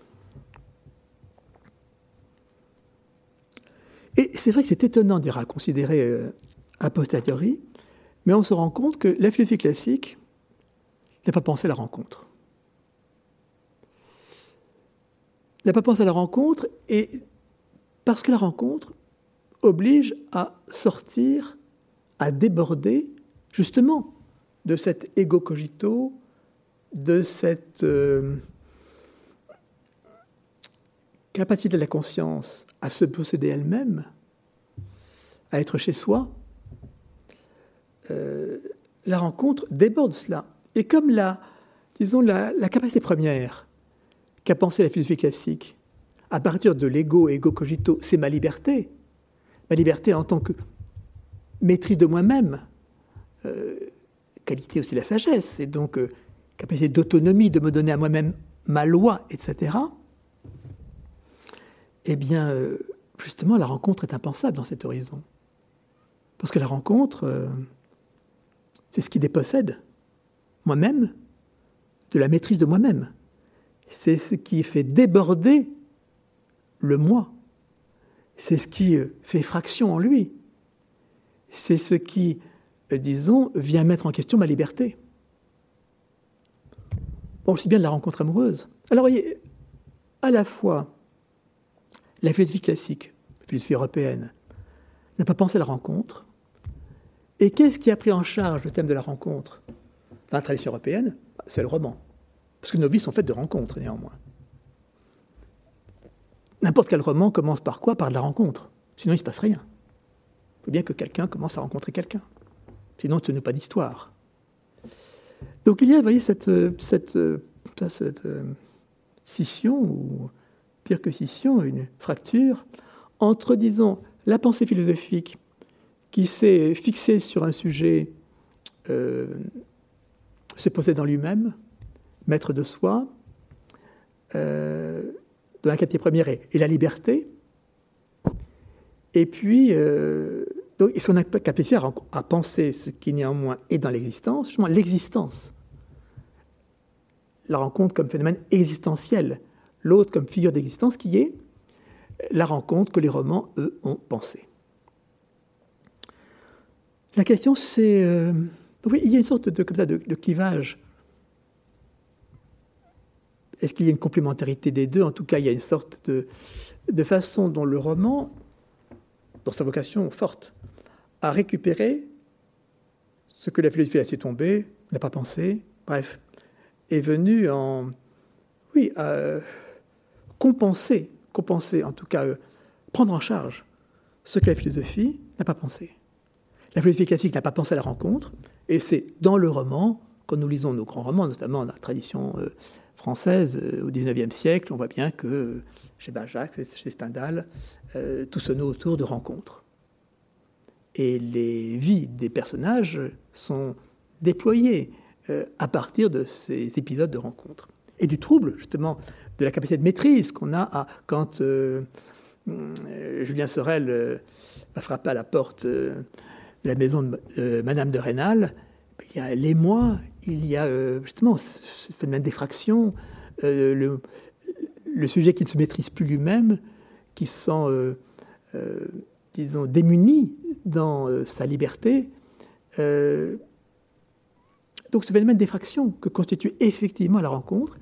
Et c'est vrai que c'est étonnant de à considérer euh, a posteriori, mais on se rend compte que la philosophie classique n'a pas pensé à la rencontre. N'a pas pensé à la rencontre, et parce que la rencontre, oblige à sortir, à déborder justement de cet ego cogito, de cette euh, capacité de la conscience à se posséder elle-même, à être chez soi. Euh, la rencontre déborde cela. Et comme la, disons, la, la capacité première qu'a pensé la philosophie classique, à partir de l'ego, ego cogito, c'est ma liberté, ma liberté en tant que maîtrise de moi-même, euh, qualité aussi de la sagesse, et donc euh, capacité d'autonomie, de me donner à moi-même ma loi, etc., eh bien, euh, justement, la rencontre est impensable dans cet horizon. Parce que la rencontre, c'est ce qui dépossède moi-même de la maîtrise de moi-même. C'est ce qui fait déborder le moi c'est ce qui euh, fait fraction en lui. C'est ce qui, euh, disons, vient mettre en question ma liberté. Bon, aussi bien de la rencontre amoureuse. Alors, voyez, à la fois, la philosophie classique, la philosophie européenne, n'a pas pensé à la rencontre. Et qu'est-ce qui a pris en charge le thème de la rencontre dans la tradition européenne? C'est le roman. Parce que nos vies sont faites de rencontres, néanmoins. N'importe quel roman commence par quoi? Par de la rencontre. Sinon, il ne se passe rien. Il faut bien que quelqu'un commence à rencontrer quelqu'un. Sinon, ce n'est pas d'histoire. Donc il y a, vous voyez, cette, cette, cette, scission, ou pire que scission, une fracture, entre, disons, la pensée philosophique qui s'est fixée sur un sujet, euh, se possédant lui-même, maître de soi, euh, dont la capacité première est, la liberté, et puis euh, donc, ils sont capacité à, à, penser ce qui néanmoins est dans l'existence, justement l'existence. La rencontre comme phénomène existentiel, l'autre comme figure d'existence qui est la rencontre que les romans, eux, ont pensée. La question, c'est. Euh, oui, il y a une sorte de, de, clivage. Est-ce qu'il y a une complémentarité des deux? En tout cas, il y a une sorte de, façon dont le roman, dans sa vocation forte, a récupéré ce que la philosophie a laissé tomber, n'a pas pensé, bref, est venu en. Oui, à compenser compenser, en tout cas euh, prendre en charge ce que la philosophie n'a pas pensé. La philosophie classique n'a pas pensé à la rencontre, et c'est dans le roman, quand nous lisons nos grands romans, notamment dans la tradition euh, française euh, au XIXe siècle, on voit bien que chez Bajac, chez Stendhal, tout se noue autour de rencontres. Et les vies des personnages sont déployées à partir de ces épisodes de rencontres. Et du trouble, justement, de la capacité de maîtrise qu'on a à, quand euh, euh, Julien Sorel euh, va frapper à la porte de la maison de Madame de Rênal. Il y a l'émoi, il y a justement ce phénomène d'effraction, le, le, sujet qui ne se maîtrise plus lui-même, qui se sent, disons, démuni dans sa liberté. donc ce phénomène d'effraction que constitue effectivement la rencontre,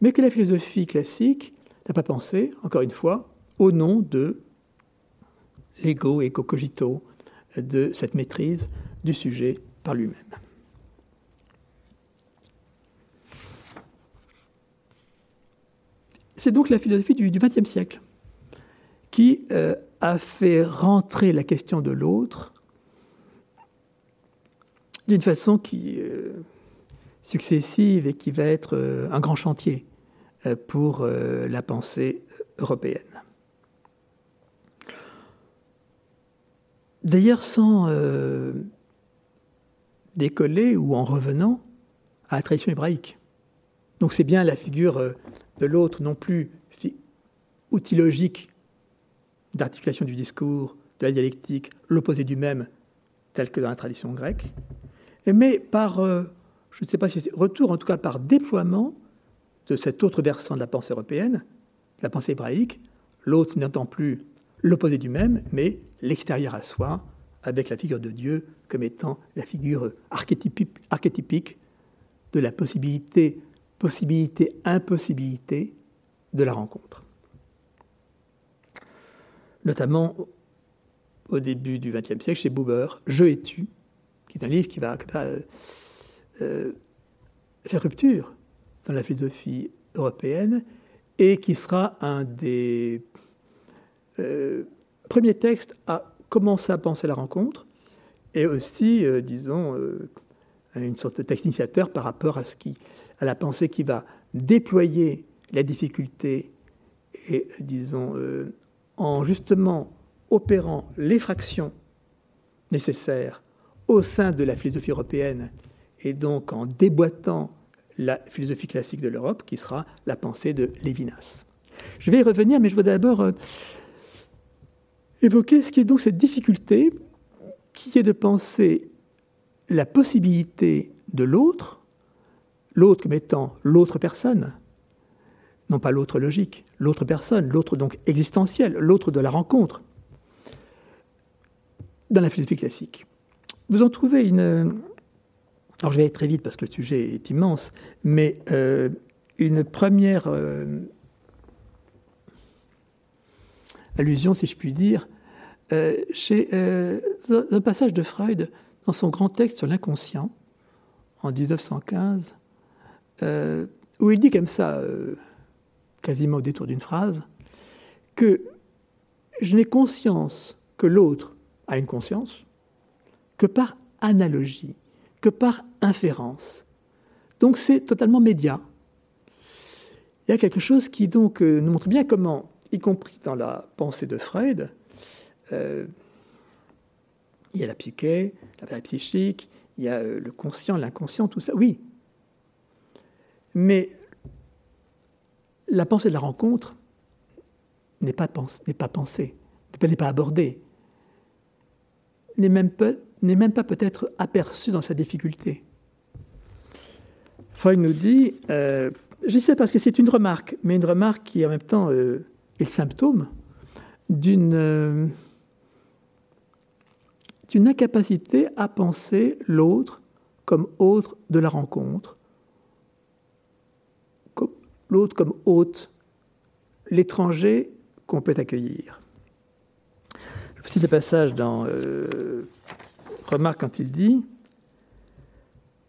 mais que la philosophie classique n'a pas pensé, encore une fois, au nom de l'ego et cogito, de cette maîtrise du sujet par lui-même. C'est donc la philosophie du XXe siècle qui euh, a fait rentrer la question de l'autre d'une façon qui euh, successive et qui va être euh, un grand chantier pour la pensée européenne. D'ailleurs, sans décoller ou en revenant à la tradition hébraïque. Donc c'est bien la figure de l'autre, non plus outil logique d'articulation du discours, de la dialectique, l'opposé du même, tel que dans la tradition grecque, mais par je ne sais pas si c'est retour, en tout cas par déploiement de cet autre versant de la pensée européenne, la pensée hébraïque, l'autre n'étant plus l'opposé du même, mais l'extérieur à soi, avec la figure de Dieu comme étant la figure archétypique de la possibilité, possibilité, impossibilité de la rencontre. Notamment au début du XXe siècle, chez Buber, Je et tu, qui est un livre qui va euh, faire rupture dans la philosophie européenne et qui sera un des euh, premiers textes à commencer à penser la rencontre et aussi, euh, disons, une sorte de texte initiateur par rapport à, ce qui, à la pensée qui va déployer la difficulté et, disons, en justement opérant l'effraction nécessaire au sein de la philosophie européenne et donc en déboîtant la philosophie classique de l'Europe, qui sera la pensée de Lévinas. Je vais y revenir, mais je veux d'abord euh, évoquer ce qui est donc cette difficulté, qui est de penser la possibilité de l'autre, l'autre comme étant l'autre personne, non pas l'autre logique, l'autre personne, l'autre donc existentiel, l'autre de la rencontre, dans la philosophie classique. Vous en trouvez une, alors je vais aller très vite parce que le sujet est immense, mais euh, une première euh, allusion, si je puis dire, euh, chez un passage de Freud dans son grand texte sur l'inconscient, en 1915, où il dit comme ça, quasiment au détour d'une phrase, que je n'ai conscience que l'autre a une conscience que par analogie que par inférence. Donc c'est totalement média. Il y a quelque chose qui donc euh, nous montre bien comment, y compris dans la pensée de Freud, euh, il y a la psyché, la psychique, il y a euh, le conscient, l'inconscient, tout ça, oui. Mais la pensée de la rencontre n'est pas, pas pensée, n'est pas abordée, n'est même, pas peut-être aperçue dans sa difficulté. Freud nous dit, euh, je sais parce que c'est une remarque, mais une remarque qui en même temps euh, est le symptôme d'une d'une incapacité à penser l'autre comme autre de la rencontre, l'autre comme hôte, l'étranger qu'on peut accueillir. Je cite le passage dans euh, Remarque quand il dit Vous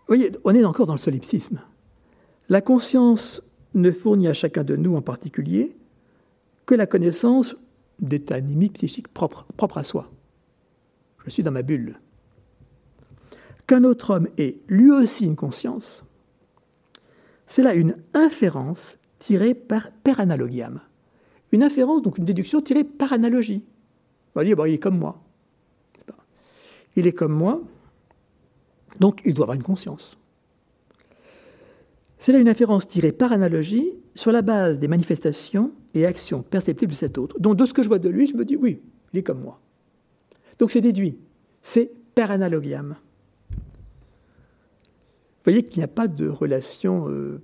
voyez, on est encore dans le solipsisme. La conscience ne fournit à chacun de nous en particulier que la connaissance d'état animiques psychiques propres propre à soi. Je suis dans ma bulle. Qu'un autre homme ait lui aussi une conscience, c'est là une inférence tirée par, per analogiam. Une inférence, donc une déduction tirée par analogie. On va dire, bon, il est comme moi. Il est comme moi, donc il doit avoir une conscience. C'est là une inférence tirée par analogie sur la base des manifestations et actions perceptibles de cet autre. Donc de ce que je vois de lui, je me dis, oui, il est comme moi. Donc c'est déduit. C'est per analogiam. Vous voyez qu'il n'y a pas de relation euh,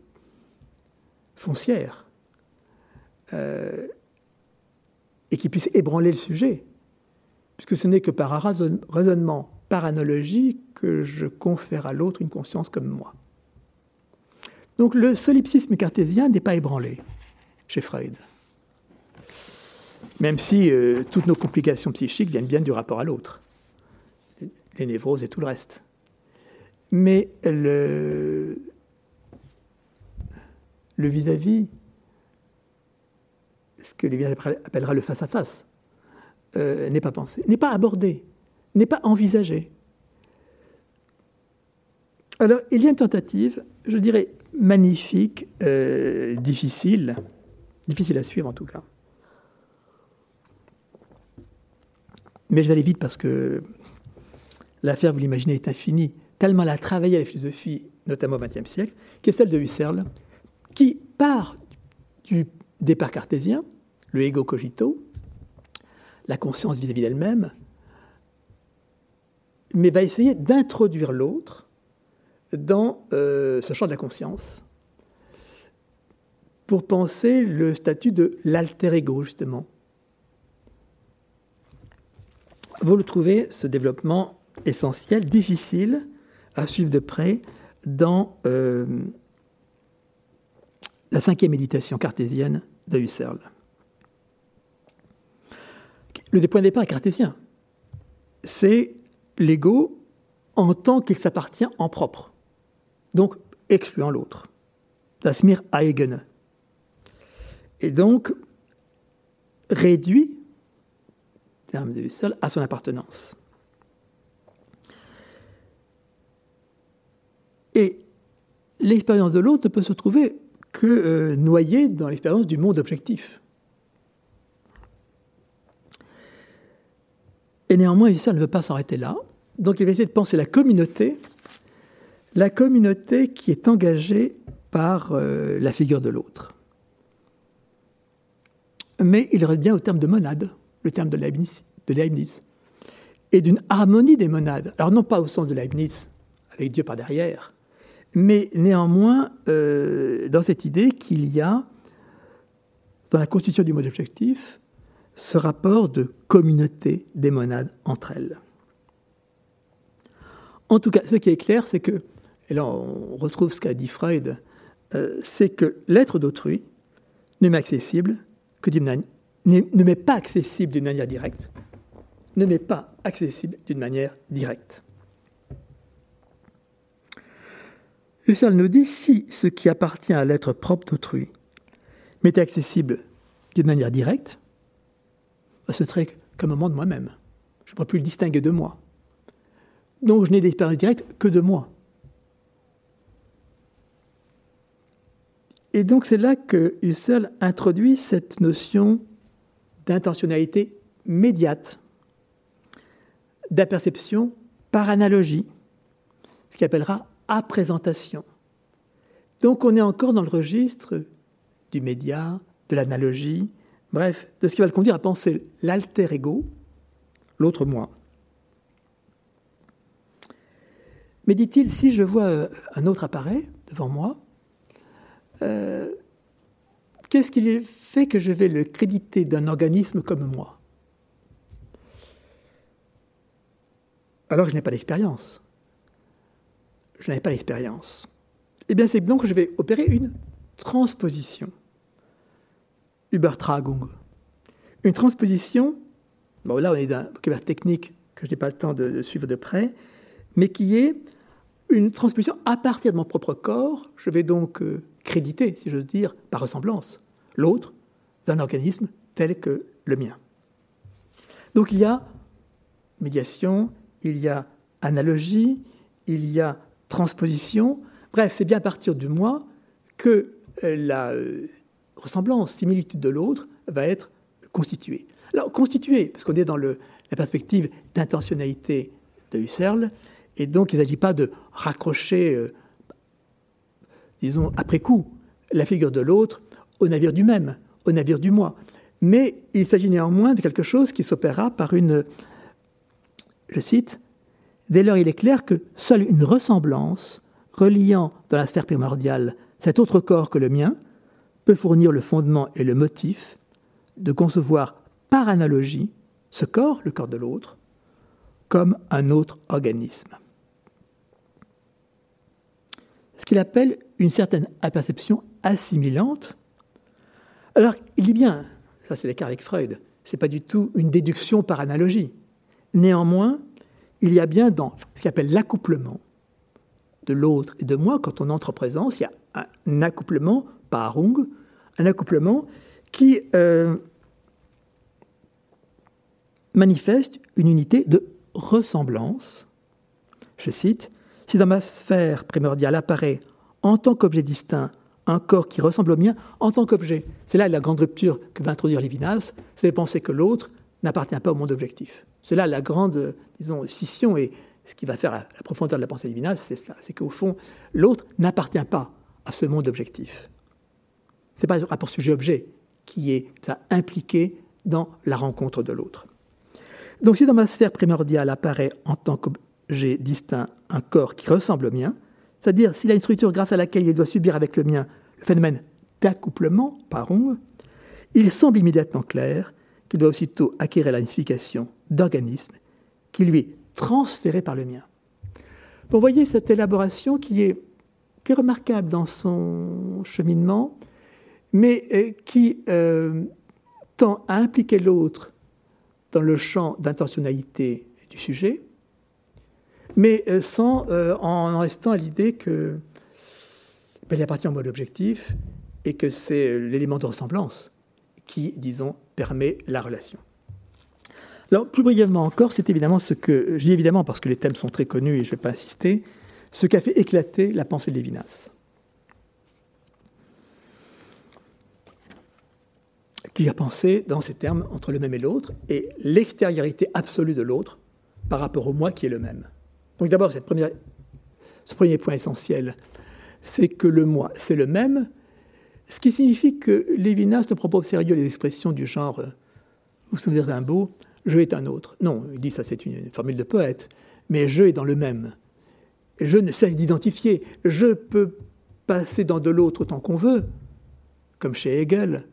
foncière euh, et qui puisse ébranler le sujet, puisque ce n'est que par un raisonnement, par analogie, que je confère à l'autre une conscience comme moi. Donc le solipsisme cartésien n'est pas ébranlé chez Freud même si euh, toutes nos complications psychiques viennent bien du rapport à l'autre, les névroses et tout le reste. Mais le, vis-à-vis, ce que les appellera le face-à-face, euh, n'est pas pensé, n'est pas abordé, n'est pas envisagé. Alors, il y a une tentative, je dirais, magnifique, euh, difficile, difficile à suivre en tout cas, Mais je vais aller vite parce que l'affaire, vous l'imaginez, est infinie, tellement elle a travaillé à la philosophie, notamment au XXe siècle, qui est celle de Husserl, qui part du départ cartésien, le ego cogito, la conscience vis-à-vis d'elle-même, mais va essayer d'introduire l'autre dans euh, ce champ de la conscience pour penser le statut de l'alter ego, justement, vous le trouvez, ce développement essentiel, difficile à suivre de près dans euh, la cinquième méditation cartésienne de Husserl. Le point de départ est cartésien. C'est l'ego en tant qu'il s'appartient en propre, donc excluant l'autre. Das mir. Et donc réduit de Husserl, à son appartenance. Et l'expérience de l'autre ne peut se trouver que euh, noyée dans l'expérience du monde objectif. Et néanmoins, Husserl ne veut pas s'arrêter là. Donc il va essayer de penser la communauté, la communauté qui est engagée par euh, la figure de l'autre. Mais il bien au terme de monade le terme de Leibniz, et d'une harmonie des monades. Alors non pas au sens de Leibniz, avec Dieu par derrière, mais néanmoins euh, dans cette idée qu'il y a, dans la constitution du mode objectif, ce rapport de communauté des monades entre elles. En tout cas, ce qui est clair, c'est que, et là on retrouve ce qu'a dit Freud, euh, c'est que l'être d'autrui ne m'est accessible que d'une ne m'est pas accessible d'une manière directe, ne m'est pas accessible d'une manière directe. Husserl nous dit si ce qui appartient à l'être propre d'autrui m'était accessible d'une manière directe, ce serait comme un moment de moi-même. Je ne pourrais plus le distinguer de moi. Donc je n'ai d'expérience directe que de moi. Et donc c'est là que Husserl introduit cette notion d'intentionnalité médiate, d'aperception par analogie, ce qu'il appellera apprésentation. Donc on est encore dans le registre du média, de l'analogie, bref, de ce qui va le conduire à penser l'alter ego, l'autre moi. Mais dit-il, si je vois euh, un autre appareil devant moi, euh, qu'est-ce qui fait que je vais le créditer d'un organisme comme moi? Alors je n'ai pas d'expérience. Je n'ai pas d'expérience. Eh bien, c'est donc que je vais opérer une transposition. Übertragung. Une transposition, bon là on est dans un vocabulaire technique que je n'ai pas le temps de, suivre de près, mais qui est une transposition à partir de mon propre corps. Je vais donc euh, créditer, si j'ose dire, par ressemblance, l'autre d'un organisme tel que le mien. Donc il y a médiation, il y a analogie, il y a transposition. Bref, c'est bien à partir du moi que euh, la euh, ressemblance, similitude de l'autre va être constituée. Alors, constituée, parce qu'on est dans la perspective d'intentionnalité de Husserl, et donc il ne s'agit pas de raccrocher, euh, disons, après coup, la figure de l'autre au navire du même, au navire du moi. Mais il s'agit néanmoins de quelque chose qui s'opérera par une, je cite, Dès lors, il est clair que seule une ressemblance reliant dans la sphère primordiale cet autre corps que le mien peut fournir le fondement et le motif de concevoir par analogie ce corps, le corps de l'autre, comme un autre organisme. Ce qu'il appelle une certaine aperception assimilante. Alors, il dit bien, ça c'est l'écart avec Freud, ce n'est pas du tout une déduction par analogie. Néanmoins, il y a bien dans ce qu'il appelle l'accouplement de l'autre et de moi, quand on entre en présence, il y a un accouplement, Paarung, un accouplement qui euh, manifeste une unité de ressemblance. Je cite, Si dans ma sphère primordiale apparaît en tant qu'objet distinct un corps qui ressemble au mien en tant qu'objet, c'est là la grande rupture que va introduire Lévinas, c'est de penser que l'autre n'appartient pas au monde objectif. C'est là la grande, disons, scission et ce qui va faire la, profondeur de la pensée divine, c'est. C'est qu'au fond, l'autre n'appartient pas à ce monde objectif. Ce n'est pas le rapport sujet-objet qui est impliqué dans la rencontre de l'autre. Donc si dans ma sphère primordiale apparaît en tant qu'objet distinct un corps qui ressemble au mien, c'est-à-dire s'il a une structure grâce à laquelle il doit subir avec le mien le phénomène d'accouplement par ongle, il semble immédiatement clair qu'il doit aussitôt acquérir la signification d'organisme qui lui est transféré par le mien. vous voyez cette élaboration qui est, remarquable dans son cheminement, mais euh, qui euh, tend à impliquer l'autre dans le champ d'intentionnalité du sujet, mais euh, sans, en restant à l'idée que ben, il appartient au mode objectif et que c'est l'élément de ressemblance qui, disons, permet la relation. Alors, plus brièvement encore, c'est évidemment ce que, je dis évidemment parce que les thèmes sont très connus et je ne vais pas insister, ce qui a fait éclater la pensée de Lévinas. Qui a pensé dans ces termes entre le même et l'autre et l'extériorité absolue de l'autre par rapport au moi qui est le même. Donc d'abord, ce premier point essentiel, c'est que le moi, c'est le même, ce qui signifie que Lévinas ne prend pas au sérieux les expressions du genre, euh, vous vous souvenez d'un beau, je est un autre. Non, il dit ça c'est une formule de poète, mais je est dans le même. Je ne cesse d'identifier. Je peux passer dans de l'autre autant qu'on veut, comme chez Hegel,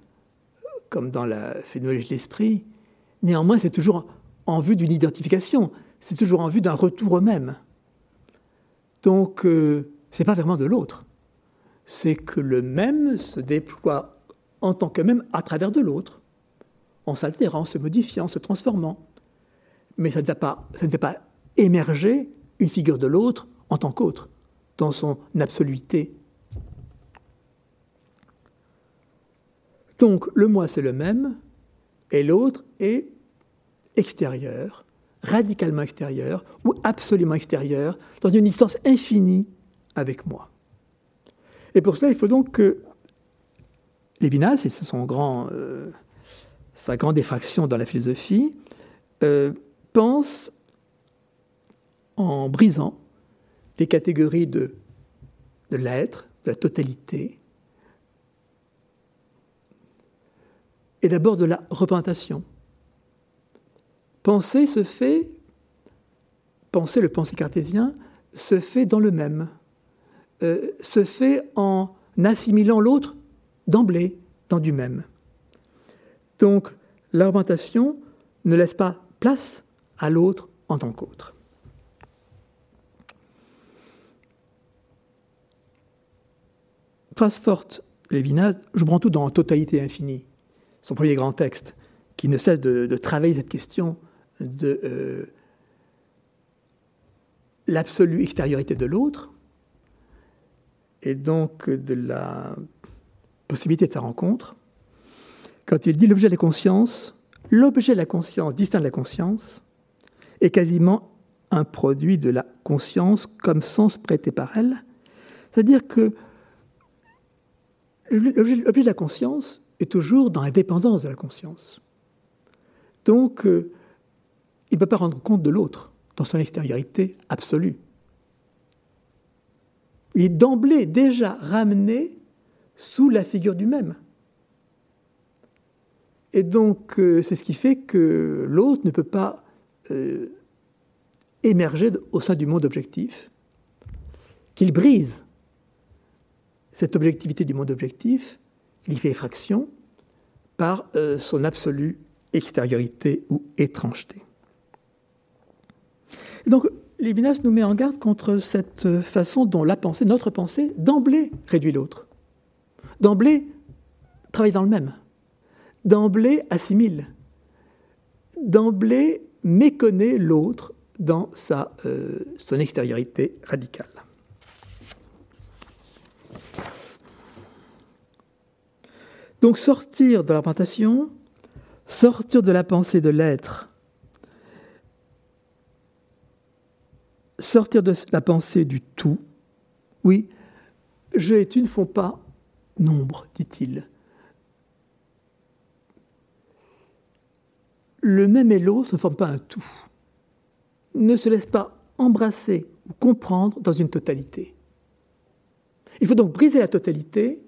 comme dans la phénoménologie de l'esprit. Néanmoins, c'est toujours en vue d'une identification, c'est toujours en vue d'un retour au même. Donc, euh, ce n'est pas vraiment de l'autre. C'est que le même se déploie en tant que même à travers de l'autre en s'altérant, se modifiant, se transformant. Mais ça ne, va pas, ça pas émerger une figure de l'autre en tant qu'autre, dans son absoluité. Donc le moi c'est le même, et l'autre est extérieur, radicalement extérieur ou absolument extérieur, dans une distance infinie avec moi. Et pour cela, il faut donc que Lévinas, et c'est son grand, euh, sa grande effraction dans la philosophie, euh, pense en brisant les catégories de, de l'être, de la totalité, et d'abord de la représentation. Penser se fait, penser le pensée cartésien, se fait dans le même, euh, se fait en assimilant l'autre d'emblée dans du même. Donc l'argumentation ne laisse pas place à l'autre en tant qu'autre. Phrase forte, Lévinas, je prends tout dans Totalité infinie, son premier grand texte, qui ne cesse de, travailler cette question de euh, l'absolue extériorité de l'autre, et donc de la possibilité de sa rencontre, quand il dit l'objet de la conscience, l'objet de la conscience, distinct de la conscience, est quasiment un produit de la conscience comme sens prêté par elle. C'est-à-dire que l'objet de la conscience est toujours dans la dépendance de la conscience. Donc, euh, il ne peut pas rendre compte de l'autre dans son extériorité absolue. Il est d'emblée déjà ramené sous la figure du même. Et donc, euh, c'est ce qui fait que l'autre ne peut pas euh, émerger au sein du monde objectif, qu'il brise cette objectivité du monde objectif, il y fait effraction par euh, son absolue extériorité ou étrangeté. Donc, Lévinas nous met en garde contre cette façon dont la pensée, notre pensée, d'emblée réduit l'autre. D'emblée travaille dans le même, d'emblée assimile, d'emblée méconnaît l'autre dans sa, euh, son extériorité radicale. Donc sortir de la plantation, sortir de la pensée de l'être, sortir de la pensée du tout, oui, je et tu ne font pas nombre, dit-il. Le même et l'autre ne forment pas un tout, ne se laissent pas embrasser ou comprendre dans une totalité. Il faut donc briser la totalité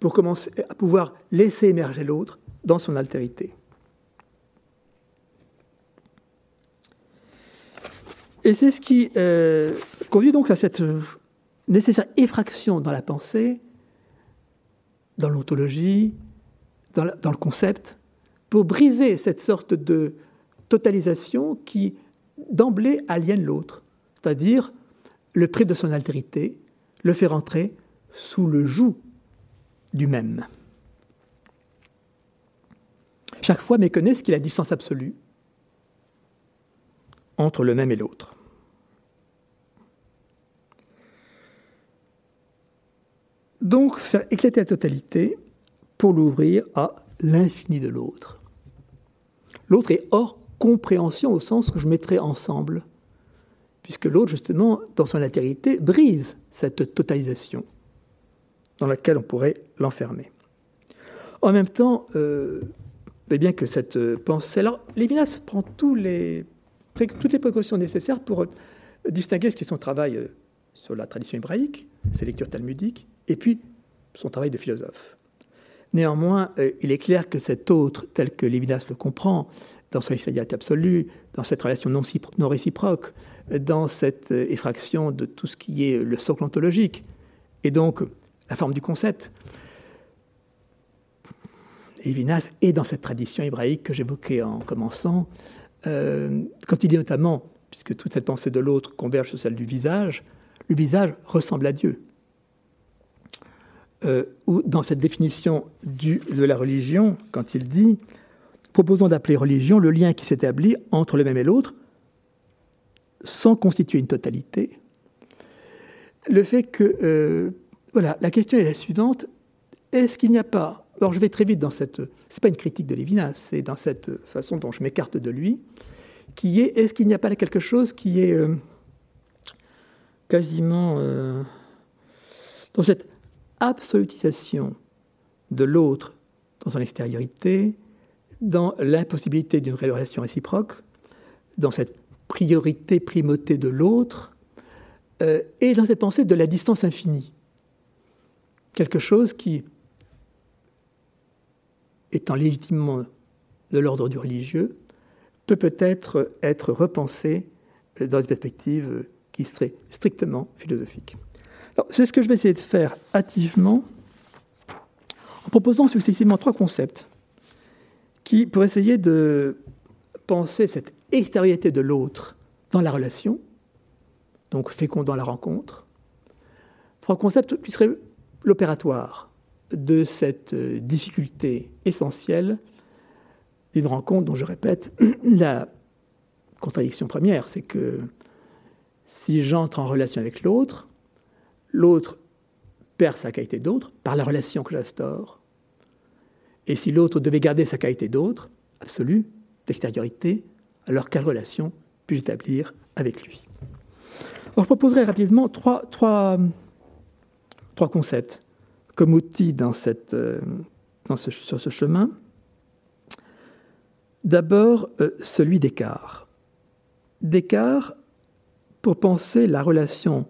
pour commencer à pouvoir laisser émerger l'autre dans son altérité. Et c'est ce qui euh, conduit donc à cette nécessaire effraction dans la pensée dans l'ontologie, dans, le concept, pour briser cette sorte de totalisation qui, d'emblée, aliène l'autre, c'est-à-dire le prive de son altérité, le fait rentrer sous le joug du même. Chaque fois méconnaît ce qu'il a distance absolue entre le même et l'autre. Donc faire éclater la totalité pour l'ouvrir à l'infini de l'autre. L'autre est hors compréhension au sens que je mettrai ensemble, puisque l'autre, justement, dans son altérité, brise cette totalisation dans laquelle on pourrait l'enfermer. En même temps, euh, bien que cette pensée... Alors, Lévinas prend les, toutes les précautions nécessaires pour distinguer ce qui est son travail euh, sur la tradition hébraïque, ses lectures talmudiques, et puis son travail de philosophe. Néanmoins, euh, il est clair que cet autre, tel que Lévinas le comprend, dans son extériorité absolue, dans cette relation non, réciproque, dans cette euh, effraction de tout ce qui est le socle ontologique, et donc la forme du concept, Lévinas est dans cette tradition hébraïque que j'évoquais en commençant, euh, quand il dit notamment, puisque toute cette pensée de l'autre converge sur celle du visage, le visage ressemble à Dieu. Euh, dans cette définition de la religion, quand il dit Proposons d'appeler religion le lien qui s'établit entre le même et l'autre, sans constituer une totalité. Le fait que. Euh, voilà, la question est la suivante est-ce qu'il n'y a pas. Alors je vais très vite dans cette. Ce n'est pas une critique de Lévinas, c'est dans cette façon dont je m'écarte de lui, qui est, est-ce qu'il n'y a pas là quelque chose qui est euh, quasiment euh, dans cette absolutisation de l'autre dans son extériorité, dans l'impossibilité d'une relation réciproque, dans cette priorité, primauté de l'autre, euh, et dans cette pensée de la distance infinie. Quelque chose qui, étant légitimement de l'ordre du religieux, peut peut-être être repensé dans une perspective qui serait strictement philosophique. C'est ce que je vais essayer de faire hâtivement en proposant successivement trois concepts qui, pour essayer de penser cette extériorité de l'autre dans la relation, donc fécondant la rencontre, trois concepts qui seraient l'opératoire de cette difficulté essentielle d'une rencontre dont je répète, la contradiction première, c'est que si j'entre en relation avec l'autre, l'autre perd sa qualité d'autre par la relation que j'instaure. Et si l'autre devait garder sa qualité d'autre, absolue, d'extériorité, alors quelle relation puis-je établir avec lui? Alors je proposerai rapidement trois, concepts comme outil dans cette, euh, sur ce chemin. D'abord, euh, celui d'écart. D'écart pour penser la relation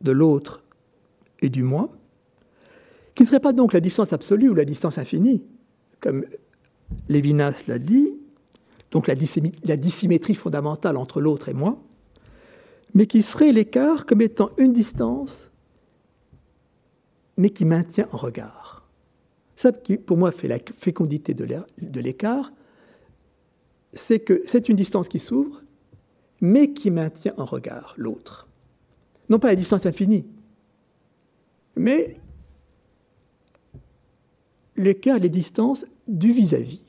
de l'autre et du moi, qui ne serait pas donc la distance absolue ou la distance infinie, comme Lévinas l'a dit, donc la, dissymétrie fondamentale entre l'autre et moi, mais qui serait l'écart comme étant une distance, mais qui maintient en regard. Ça qui, pour moi, fait la fécondité de l'écart, c'est que c'est une distance qui s'ouvre, mais qui maintient en regard l'autre. Non pas la distance infinie, mais l'écart, les distances du vis-à-vis,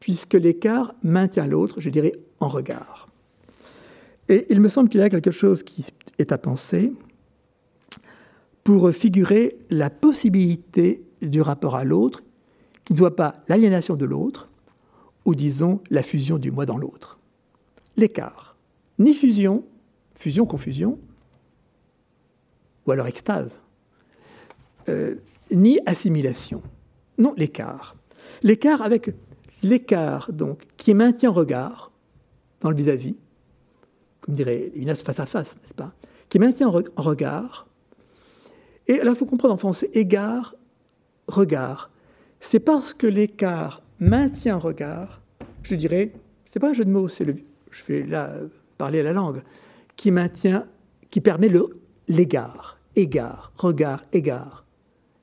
puisque l'écart maintient l'autre, je dirais, en regard. Et il me semble qu'il y a quelque chose qui est à penser pour figurer la possibilité du rapport à l'autre, qui ne voit pas l'aliénation de l'autre, ou disons la fusion du moi dans l'autre. L'écart. Ni fusion, fusion, confusion, ou alors extase, euh, ni assimilation. Non, l'écart. L'écart avec l'écart, donc, qui maintient regard dans le vis-à-vis, comme dirait Lévinas face à face, n'est-ce pas Qui maintient en regard. Et là, il faut comprendre en français, égard, regard. C'est parce que l'écart maintient regard, je dirais, c'est pas un jeu de mots, c'est le, je vais là parler la langue, qui permet le l'égard, égard, regard, égard,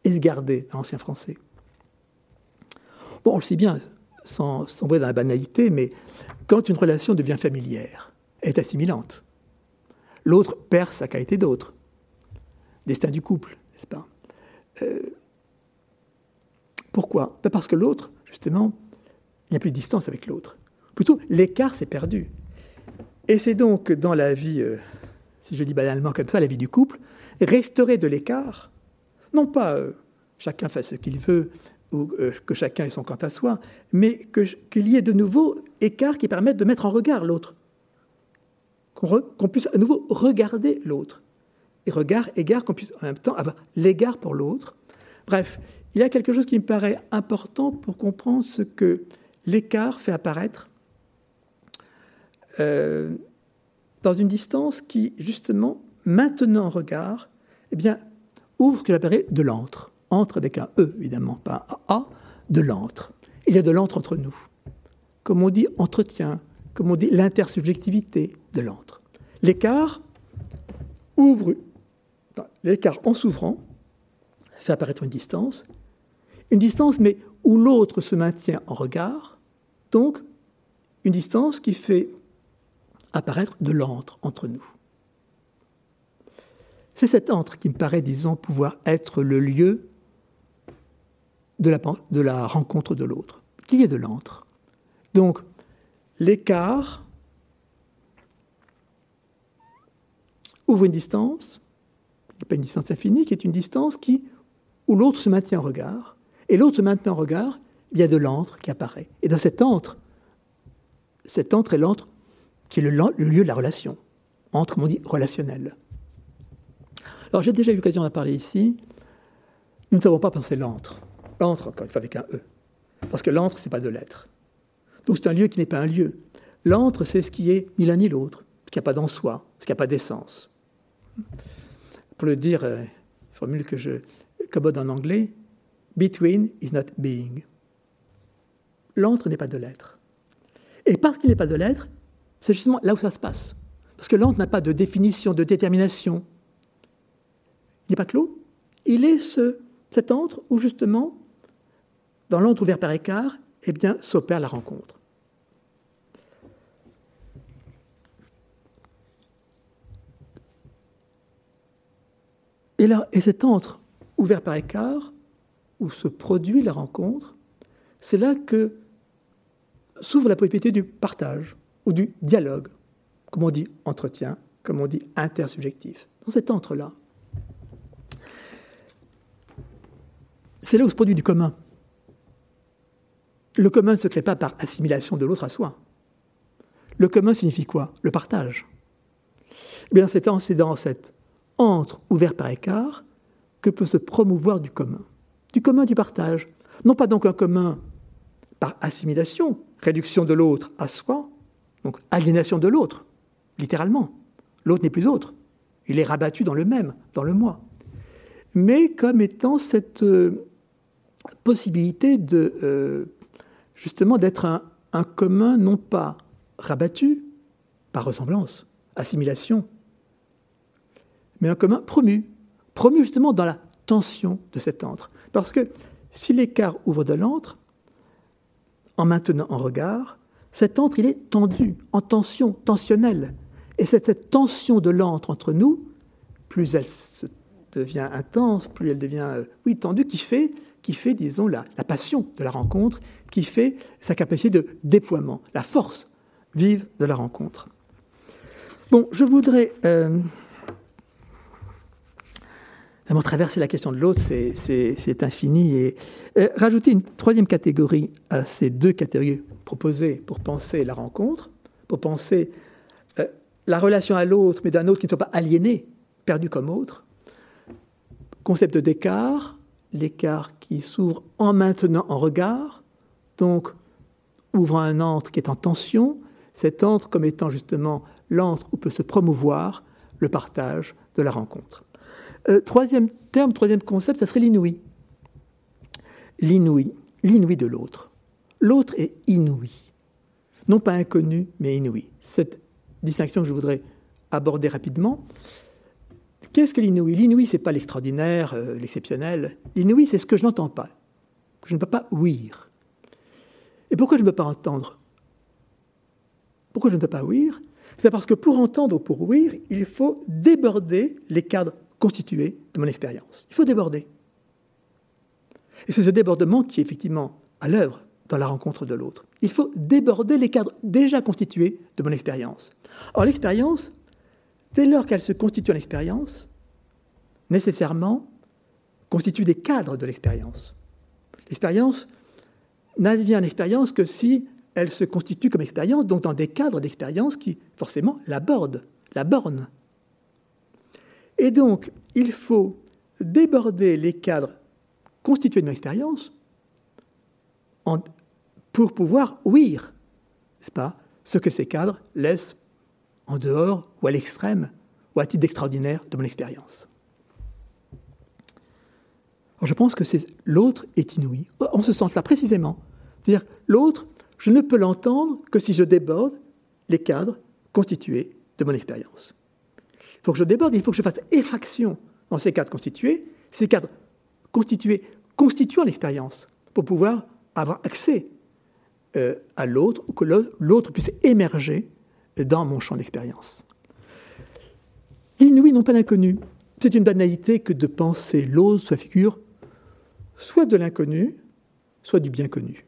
esgarder dans l'ancien français. Bon, on le sait bien, sans sombrer dans la banalité, mais quand une relation devient familière, elle est assimilante. L'autre perd sa qualité d'autre. Destin du couple, n'est-ce pas? Euh, Pourquoi? Ben Parce que l'autre justement, il n'y a plus de distance avec l'autre. Plutôt, l'écart s'est perdu. Et c'est donc dans la vie, euh, si je dis banalement comme ça, la vie du couple, restaurer de l'écart, non pas euh, chacun fasse ce qu'il veut ou euh, que chacun ait son quant à soi, mais qu'il y ait de nouveaux écarts qui permettent de mettre en regard l'autre, qu'on puisse à nouveau regarder l'autre. Et regard, égard, qu'on puisse en même temps avoir l'égard pour l'autre. Bref, il y a quelque chose qui me paraît important pour comprendre ce que l'écart fait apparaître euh, dans une distance qui, justement, maintenant en regard, eh bien, ouvre ce que j'appellerais de l'antre. Entre avec un E, évidemment, pas un A, de l'antre. Il y a de l'antre entre nous. Comme on dit entretien, comme on dit l'intersubjectivité de l'antre. L'écart ouvre, l'écart en s'ouvrant, fait apparaître une distance, une distance, mais où l'autre se maintient en regard, donc une distance qui fait apparaître de l'antre entre nous. C'est cet antre qui me paraît, disons, pouvoir être le lieu de la, rencontre de l'autre. Qui est de l'antre Donc, l'écart ouvre une distance, pas une distance infinie, qui est une distance qui, où l'autre se maintient en regard, et l'autre se maintient en regard, il y a de l'antre qui apparaît. Et dans cet antre, cet entre et l'entre qui est le, lieu de la relation. Entre, on dit, relationnel. Alors j'ai déjà eu l'occasion d'en parler ici. Nous ne savons pas penser l'entre. L'entre, encore une fois, avec un E. Parce que l'entre, ce n'est pas de l'être. Donc c'est un lieu qui n'est pas un lieu. L'entre, c'est ce qui est ni l'un ni l'autre, ce qui n'a pas d'en soi, ce qui n'a pas d'essence. Pour le dire, euh, formule que je commode en anglais, between is not being. L'entre n'est pas de l'être. Et parce qu'il n'est pas de l'être, c'est justement là où ça se passe. Parce que l'entre n'a pas de définition, de détermination. Il n'est pas clos. Il est ce, cet entre où justement, dans l'entre ouvert par écart, eh bien, s'opère la rencontre. Et, là, et cet entre ouvert par écart, où se produit la rencontre, c'est là que s'ouvre la possibilité du partage ou du dialogue, comme on dit entretien, comme on dit intersubjectif. Dans cet entre-là, c'est là où se produit du commun. Le commun ne se crée pas par assimilation de l'autre à soi. Le commun signifie quoi? Le partage. Eh bien, c'est dans cet entre ouvert par écart que peut se promouvoir du commun. Du commun du partage. Non pas donc un commun par assimilation, réduction de l'autre à soi, donc aliénation de l'autre, littéralement. L'autre n'est plus autre. Il est rabattu dans le même, dans le moi. Mais comme étant cette euh, possibilité de euh, justement d'être un, un commun non pas rabattu par ressemblance, assimilation, mais un commun promu, promu justement dans la tension de cet entre. Parce que si l'écart ouvre de l'antre, en maintenant en regard, cet entre, il est tendu, en tension, tensionnel. Et cette tension de l'antre entre nous, plus elle devient intense, plus elle devient, euh, oui, tendue, qui fait, qui fait disons, la, passion de la rencontre, qui fait sa capacité de déploiement, la force vive de la rencontre. Bon, je voudrais... Euh, traverser la question de l'autre, c'est infini. Et euh, rajouter une troisième catégorie à ces deux catégories proposées pour penser la rencontre, pour penser euh, la relation à l'autre, mais d'un autre qui ne soit pas aliéné, perdu comme autre. Concept d'écart, l'écart qui s'ouvre en maintenant en regard, donc ouvrant un entre qui est en tension, cet entre comme étant justement l'entre où peut se promouvoir le partage de la rencontre. Euh, troisième terme, troisième concept, ça serait l'inouï. L'inouï, l'inouï de l'autre. L'autre est inouï. Non pas inconnu, mais inouï. Cette distinction que je voudrais aborder rapidement. Qu'est-ce que l'inouï? L'inouï, ce n'est pas l'extraordinaire, euh, l'exceptionnel. L'inouï, c'est ce que je n'entends pas, que je ne peux pas ouïr. Et pourquoi je ne peux pas entendre? Pourquoi je ne peux pas ouïr? C'est parce que pour entendre ou pour ouïr, il faut déborder les cadres constitué de mon expérience. Il faut déborder. Et c'est ce débordement qui est effectivement à l'œuvre dans la rencontre de l'autre. Il faut déborder les cadres déjà constitués de mon expérience. Or, l'expérience, dès lors qu'elle se constitue en expérience, nécessairement constitue des cadres de l'expérience. L'expérience n'advient en expérience que si elle se constitue comme expérience, donc dans des cadres d'expérience qui, forcément, l'abordent, la bornent. Et donc, il faut déborder les cadres constitués de mon expérience pour pouvoir ouïr, n'est-ce pas, ce que ces cadres laissent en dehors ou à l'extrême ou à titre extraordinaire de mon expérience. je pense que l'autre est inouï, en ce sens-là précisément. C'est-à-dire, l'autre, je ne peux l'entendre que si je déborde les cadres constitués de mon expérience. Il faut que je déborde, il faut que je fasse effraction dans ces cadres constitués, ces cadres constitués constituant l'expérience, pour pouvoir avoir accès euh, à l'autre, ou que l'autre puisse émerger dans mon champ d'expérience. L'inouï n'ont pas l'inconnu. C'est une banalité que de penser l'autre soit figure soit de l'inconnu, soit du bien connu.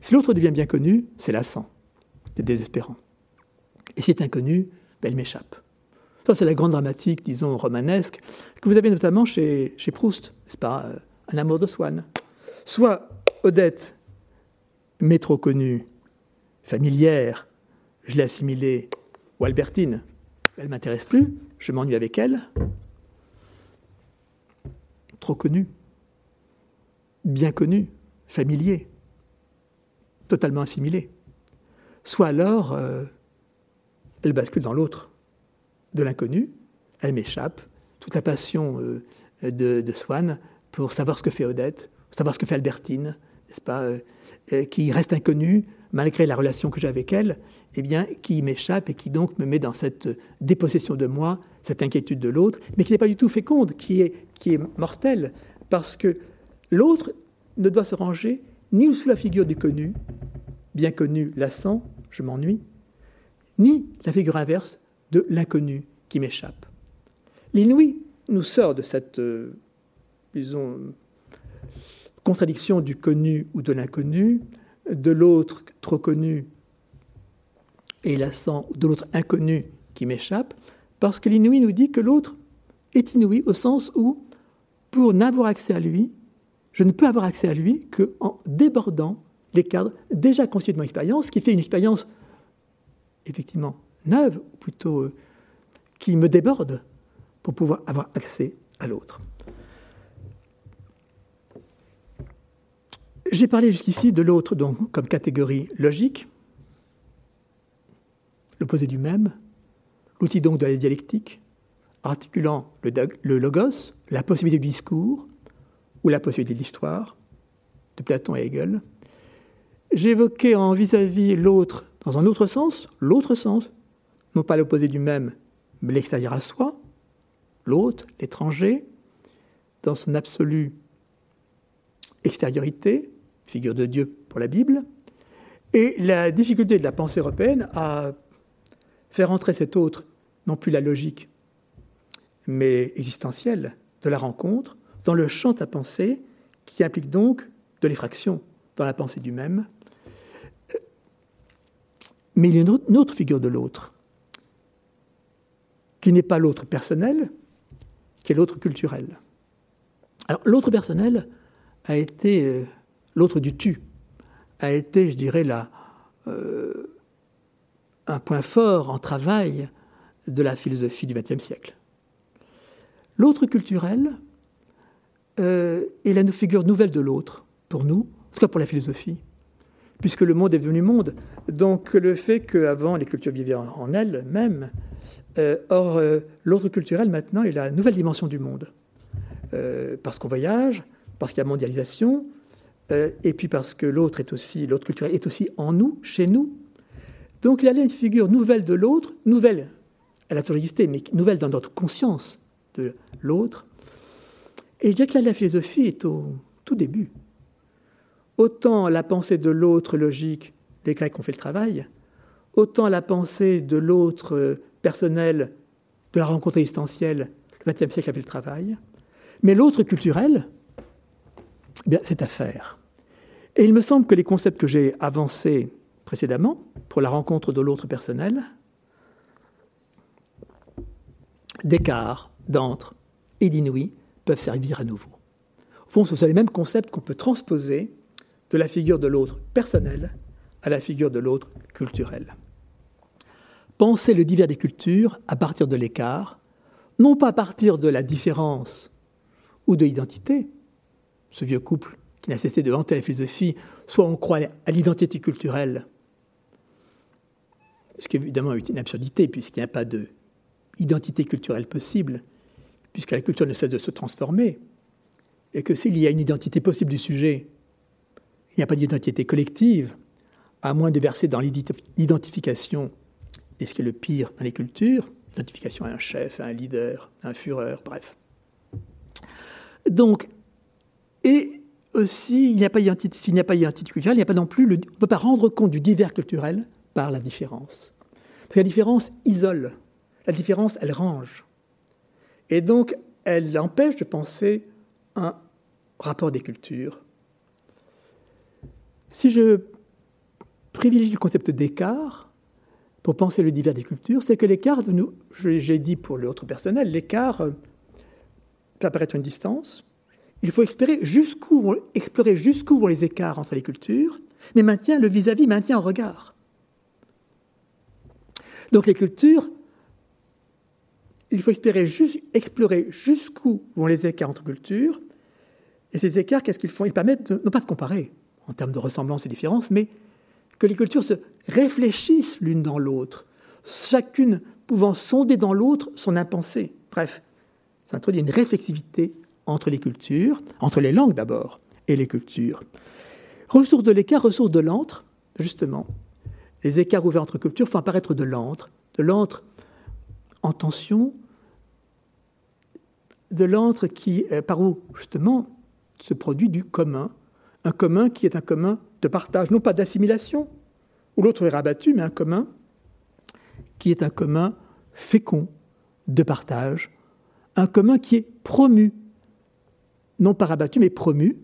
Si l'autre devient bien connu, c'est lassant, c'est désespérant. Et si c'est inconnu, ben, elle m'échappe. Ça, c'est la grande dramatique, disons, romanesque, que vous avez notamment chez, chez Proust, n'est-ce pas euh, Un amour de Swann. Soit Odette, mais trop connue, familière, je l'ai assimilée, ou Albertine, elle m'intéresse plus, je m'ennuie avec elle. Trop connu, bien connu, familier, totalement assimilé. Soit alors, euh, elle bascule dans l'autre, de l'inconnu, elle m'échappe, toute la passion euh, de, de, Swann pour savoir ce que fait Odette, savoir ce que fait Albertine, pas, euh, qui reste inconnue malgré la relation que j'ai avec elle, eh bien, qui m'échappe et qui donc me met dans cette dépossession de moi, cette inquiétude de l'autre, mais qui n'est pas du tout féconde, qui est, qui est mortelle, parce que l'autre ne doit se ranger ni sous la figure du connu, bien connu, lassant, je m'ennuie, ni la figure inverse de l'inconnu qui m'échappe. L'inouï nous sort de cette, euh, disons, contradiction du connu ou de l'inconnu, de l'autre trop connu et lassant, ou de l'autre inconnu qui m'échappe, parce que l'inouï nous dit que l'autre est inouï au sens où, pour n'avoir accès à lui, je ne peux avoir accès à lui qu'en débordant les cadres déjà constitués de mon expérience, qui fait une expérience effectivement neuve, ou plutôt euh, qui me déborde pour pouvoir avoir accès à l'autre. J'ai parlé jusqu'ici de l'autre donc comme catégorie logique, l'opposé du même, l'outil donc de la dialectique, articulant le, logos, la possibilité du discours ou la possibilité de l'histoire, de Platon et Hegel. J'évoquais en vis-à-vis l'autre dans un autre sens, l'autre sens, non pas l'opposé du même, mais l'extérieur à soi, l'autre, l'étranger, dans son absolue extériorité, figure de Dieu pour la Bible, et la difficulté de la pensée européenne à faire entrer cet autre, non plus la logique, mais existentielle, de la rencontre, dans le champ de sa pensée, qui implique donc de l'effraction dans la pensée du même. Mais il y a une autre figure de l'autre, qui n'est pas l'autre personnel, qui est l'autre culturel. Alors l'autre personnel a été euh, l'autre du tu, a été, je dirais, euh, un point fort en travail de la philosophie du XXe siècle. L'autre culturel euh, est la figure nouvelle de l'autre, pour nous, en tout cas pour la philosophie, puisque le monde est devenu monde. Donc le fait qu'avant les cultures vivaient en, elles-mêmes, euh, or l'autre culturel maintenant est la nouvelle dimension du monde. parce qu'on voyage, parce qu'il y a mondialisation, euh, et puis parce que l'autre est aussi, l'autre culturel est aussi en nous, chez nous. Donc il y a une figure nouvelle de l'autre, nouvelle, elle a toujours existé, mais nouvelle dans notre conscience de l'autre. Et je dirais que là, la philosophie est au tout début. Autant la pensée de l'autre logique, les Grecs ont fait le travail, autant la pensée de l'autre euh, personnel, de la rencontre existentielle, le XXe siècle a fait le travail. Mais l'autre culturel, eh c'est à faire. Et il me semble que les concepts que j'ai avancés précédemment pour la rencontre de l'autre personnel, d'écart, d'entre et d'inouï, peuvent servir à nouveau. Au fond, ce sont les mêmes concepts qu'on peut transposer de la figure de l'autre personnel à la figure de l'autre culturel. Penser le divers des cultures à partir de l'écart, non pas à partir de la différence ou de l'identité, ce vieux couple qui n'a cessé de vanter la philosophie, soit on croit à l'identité culturelle, ce qui évidemment est une absurdité, puisqu'il n'y a pas d'identité culturelle possible, puisque la culture ne cesse de se transformer, et que s'il y a une identité possible du sujet, il n'y a pas d'identité collective, à moins de verser dans l'identification, et ce qui est le pire dans les cultures, l'identification à un chef, à un leader, à un fureur, bref. Donc, et aussi, il n'y a pas d'identité, s'il n'y a pas d'identité culturelle, il n'y a pas non plus, on ne peut pas rendre compte du divers culturel par la différence. Parce que la différence isole, la différence, elle range. Et donc, elle empêche de penser un rapport des cultures. Si je privilégie le concept d'écart pour penser le divers des cultures, c'est que l'écart, j'ai dit pour l'autre personnel, l'écart euh, peut apparaître une distance, il faut explorer jusqu'où vont, les écarts entre les cultures, mais maintient le vis-à-vis, maintient un regard. Donc les cultures, il faut explorer, jusqu'où vont les écarts entre cultures. Et ces écarts, qu'est-ce qu'ils font? Ils permettent non pas de comparer en termes de ressemblance et différence, mais que les cultures se réfléchissent l'une dans l'autre, chacune pouvant sonder dans l'autre son impensé. Bref, ça introduit une réflexivité entre les cultures, entre les langues d'abord, et les cultures. Ressources de l'écart, ressources de l'antre, justement. Les écarts ouverts entre cultures font apparaître de l'antre, de l'antre en tension, de l'antre qui, euh, par où justement se produit du commun, un commun qui est un commun de partage, non pas d'assimilation, où l'autre est rabattu, mais un commun qui est un commun fécond de partage, un commun qui est promu, non pas rabattu, mais promu,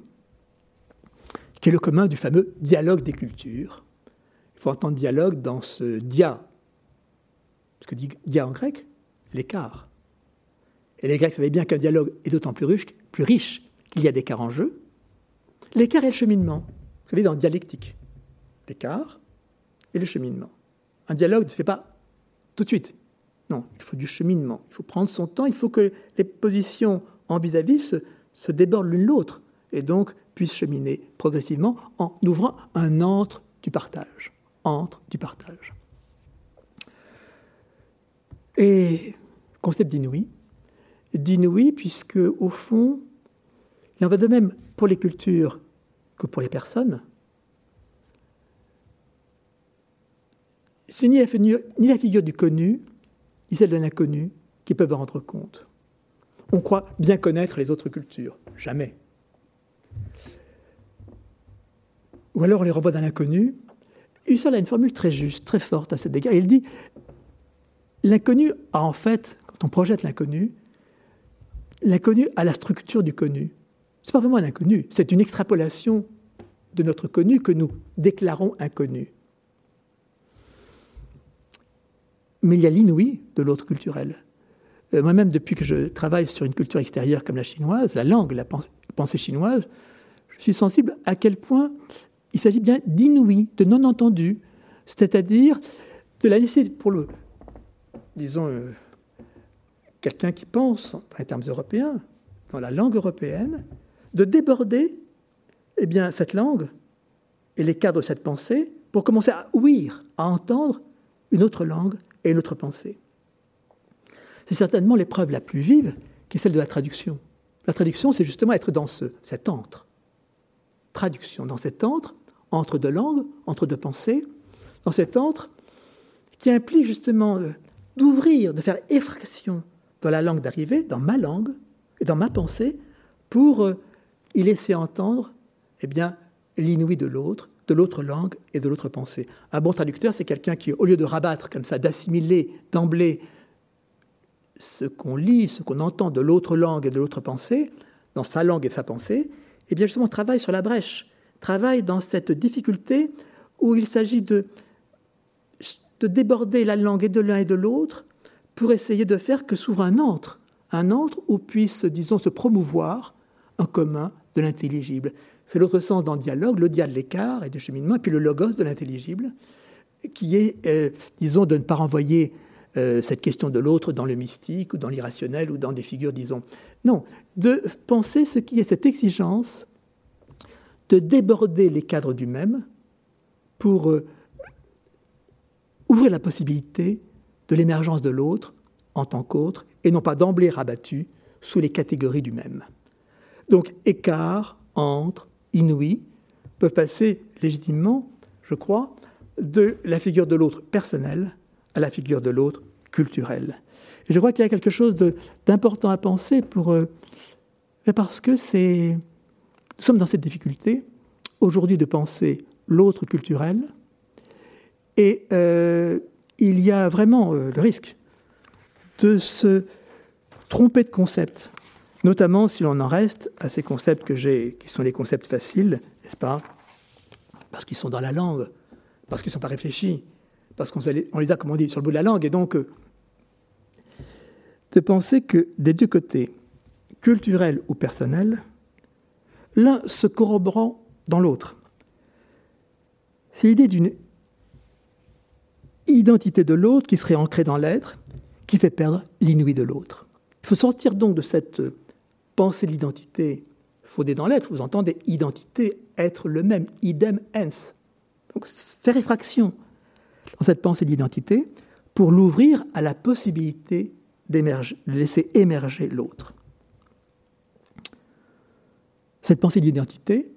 qui est le commun du fameux dialogue des cultures. Il faut entendre dialogue dans ce dia. Ce que dit dia en grec, l'écart. Et les Grecs savaient bien qu'un dialogue est d'autant plus riche, qu'il y a d'écart en jeu. L'écart est le cheminement. Vous savez, dans dialectique, l'écart et le cheminement. Un dialogue ne se fait pas tout de suite. Non, il faut du cheminement. Il faut prendre son temps. Il faut que les positions en vis-à-vis se, se débordent l'une l'autre. Et donc, puisse cheminer progressivement en ouvrant un entre du partage. Entre du partage. Et concept d'inouï. D'inouï, puisque au fond, il en va de même pour les cultures que pour les personnes. Ni la, ni la figure du connu, ni celle de l'inconnu qui peuvent en rendre compte. On croit bien connaître les autres cultures. Jamais. ou alors on les renvoie dans l'inconnu. Husserl a une formule très juste, très forte à cet égard. Il dit l'inconnu a en fait, quand on projette l'inconnu, l'inconnu a la structure du connu. Ce n'est pas vraiment un inconnu, c'est une extrapolation de notre connu que nous déclarons inconnu. Mais il y a l'inouï de l'autre culturel. Euh, moi-même, depuis que je travaille sur une culture extérieure comme la chinoise, la langue, la pensée chinoise, je suis sensible à quel point il s'agit bien d'inouï, de non-entendu, c'est-à-dire de la laisser pour le, disons, euh, quelqu'un qui pense en termes européens, dans la langue européenne, de déborder eh bien, cette langue et les cadres de cette pensée pour commencer à ouïr, à entendre une autre langue et une autre pensée. C'est certainement l'épreuve la plus vive qui est celle de la traduction. La traduction, c'est justement être dans ce, cet entre. Traduction, dans cet entre, entre deux langues, entre deux pensées, dans cet entre qui implique justement euh, d'ouvrir, de faire effraction dans la langue d'arrivée, dans ma langue et dans ma pensée, pour euh, y laisser entendre eh bien, l'inouï de l'autre, de l'autre langue et de l'autre pensée. Un bon traducteur, c'est quelqu'un qui, au lieu de rabattre comme ça, d'assimiler d'emblée ce qu'on lit, ce qu'on entend de l'autre langue et de l'autre pensée, dans sa langue et sa pensée, eh bien justement travaille sur la brèche, travaille dans cette difficulté où il s'agit de, de déborder la langue et de l'un et de l'autre pour essayer de faire que s'ouvre un entre, un entre où puisse, disons, se promouvoir un commun de l'intelligible. C'est l'autre sens dans dialogue, le dia de l'écart et du cheminement, et puis le logos de l'intelligible, qui est, euh, disons, de ne pas renvoyer euh, cette question de l'autre dans le mystique ou dans l'irrationnel ou dans des figures, disons. Non, de penser ce qui est cette exigence de déborder les cadres du même pour euh, ouvrir la possibilité de l'émergence de l'autre en tant qu'autre et non pas d'emblée rabattu sous les catégories du même. Donc écart, entre, inouï peuvent passer légitimement, je crois, de la figure de l'autre personnelle à la figure de l'autre culturelle. Et je crois qu'il y a quelque chose d'important à penser pour, euh, parce que c'est nous sommes dans cette difficulté aujourd'hui de penser l'autre culturel et euh, il y a vraiment euh, le risque de se tromper de concept, notamment si l'on en reste à ces concepts que j'ai, qui sont les concepts faciles, n'est-ce pas? Parce qu'ils sont dans la langue, parce qu'ils ne sont pas réfléchis, parce qu'on les a, comme on dit, sur le bout de la langue, et donc euh, de penser que des deux côtés, culturel ou personnel, l'un se corroborant dans l'autre. C'est l'idée d'une identité de l'autre qui serait ancrée dans l'être, qui fait perdre l'inouï de l'autre. Il faut sortir donc de cette pensée de l'identité fondée dans l'être. Vous entendez identité, être le même, idem ens. Donc faire effraction dans cette pensée d'identité pour l'ouvrir à la possibilité d'émerger, de laisser émerger l'autre. Cette pensée d'identité,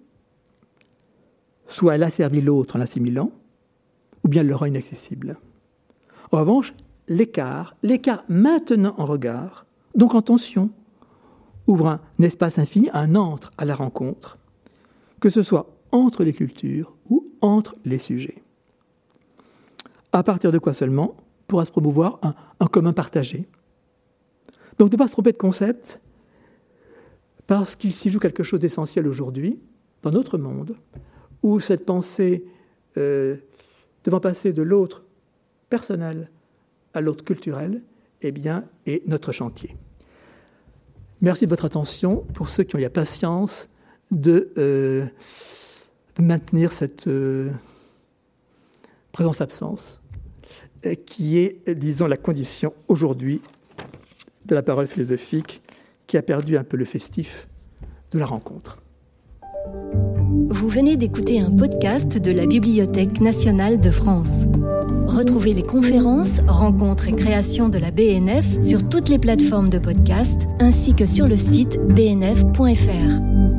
soit elle a servi l'autre en l'assimilant, ou bien elle le rend inaccessible. En revanche, l'écart, l'écart maintenant en regard, donc en tension, ouvre un espace infini, un entre à la rencontre, que ce soit entre les cultures ou entre les sujets. À partir de quoi seulement pourra se promouvoir un, un commun partagé. Donc ne pas se tromper de concept, parce qu'il s'y joue quelque chose d'essentiel aujourd'hui, dans notre monde, où cette pensée euh, devant passer de l'autre personnel à l'autre culturel, eh bien, est notre chantier. Merci de votre attention. Pour ceux qui ont eu la patience de, euh, maintenir cette euh, présence-absence, qui est, disons, la condition aujourd'hui de la parole philosophique, qui a perdu un peu le festif de la rencontre. Vous venez d'écouter un podcast de la Bibliothèque nationale de France. Retrouvez les conférences, rencontres et créations de la BNF sur toutes les plateformes de podcast ainsi que sur le site bnf.fr.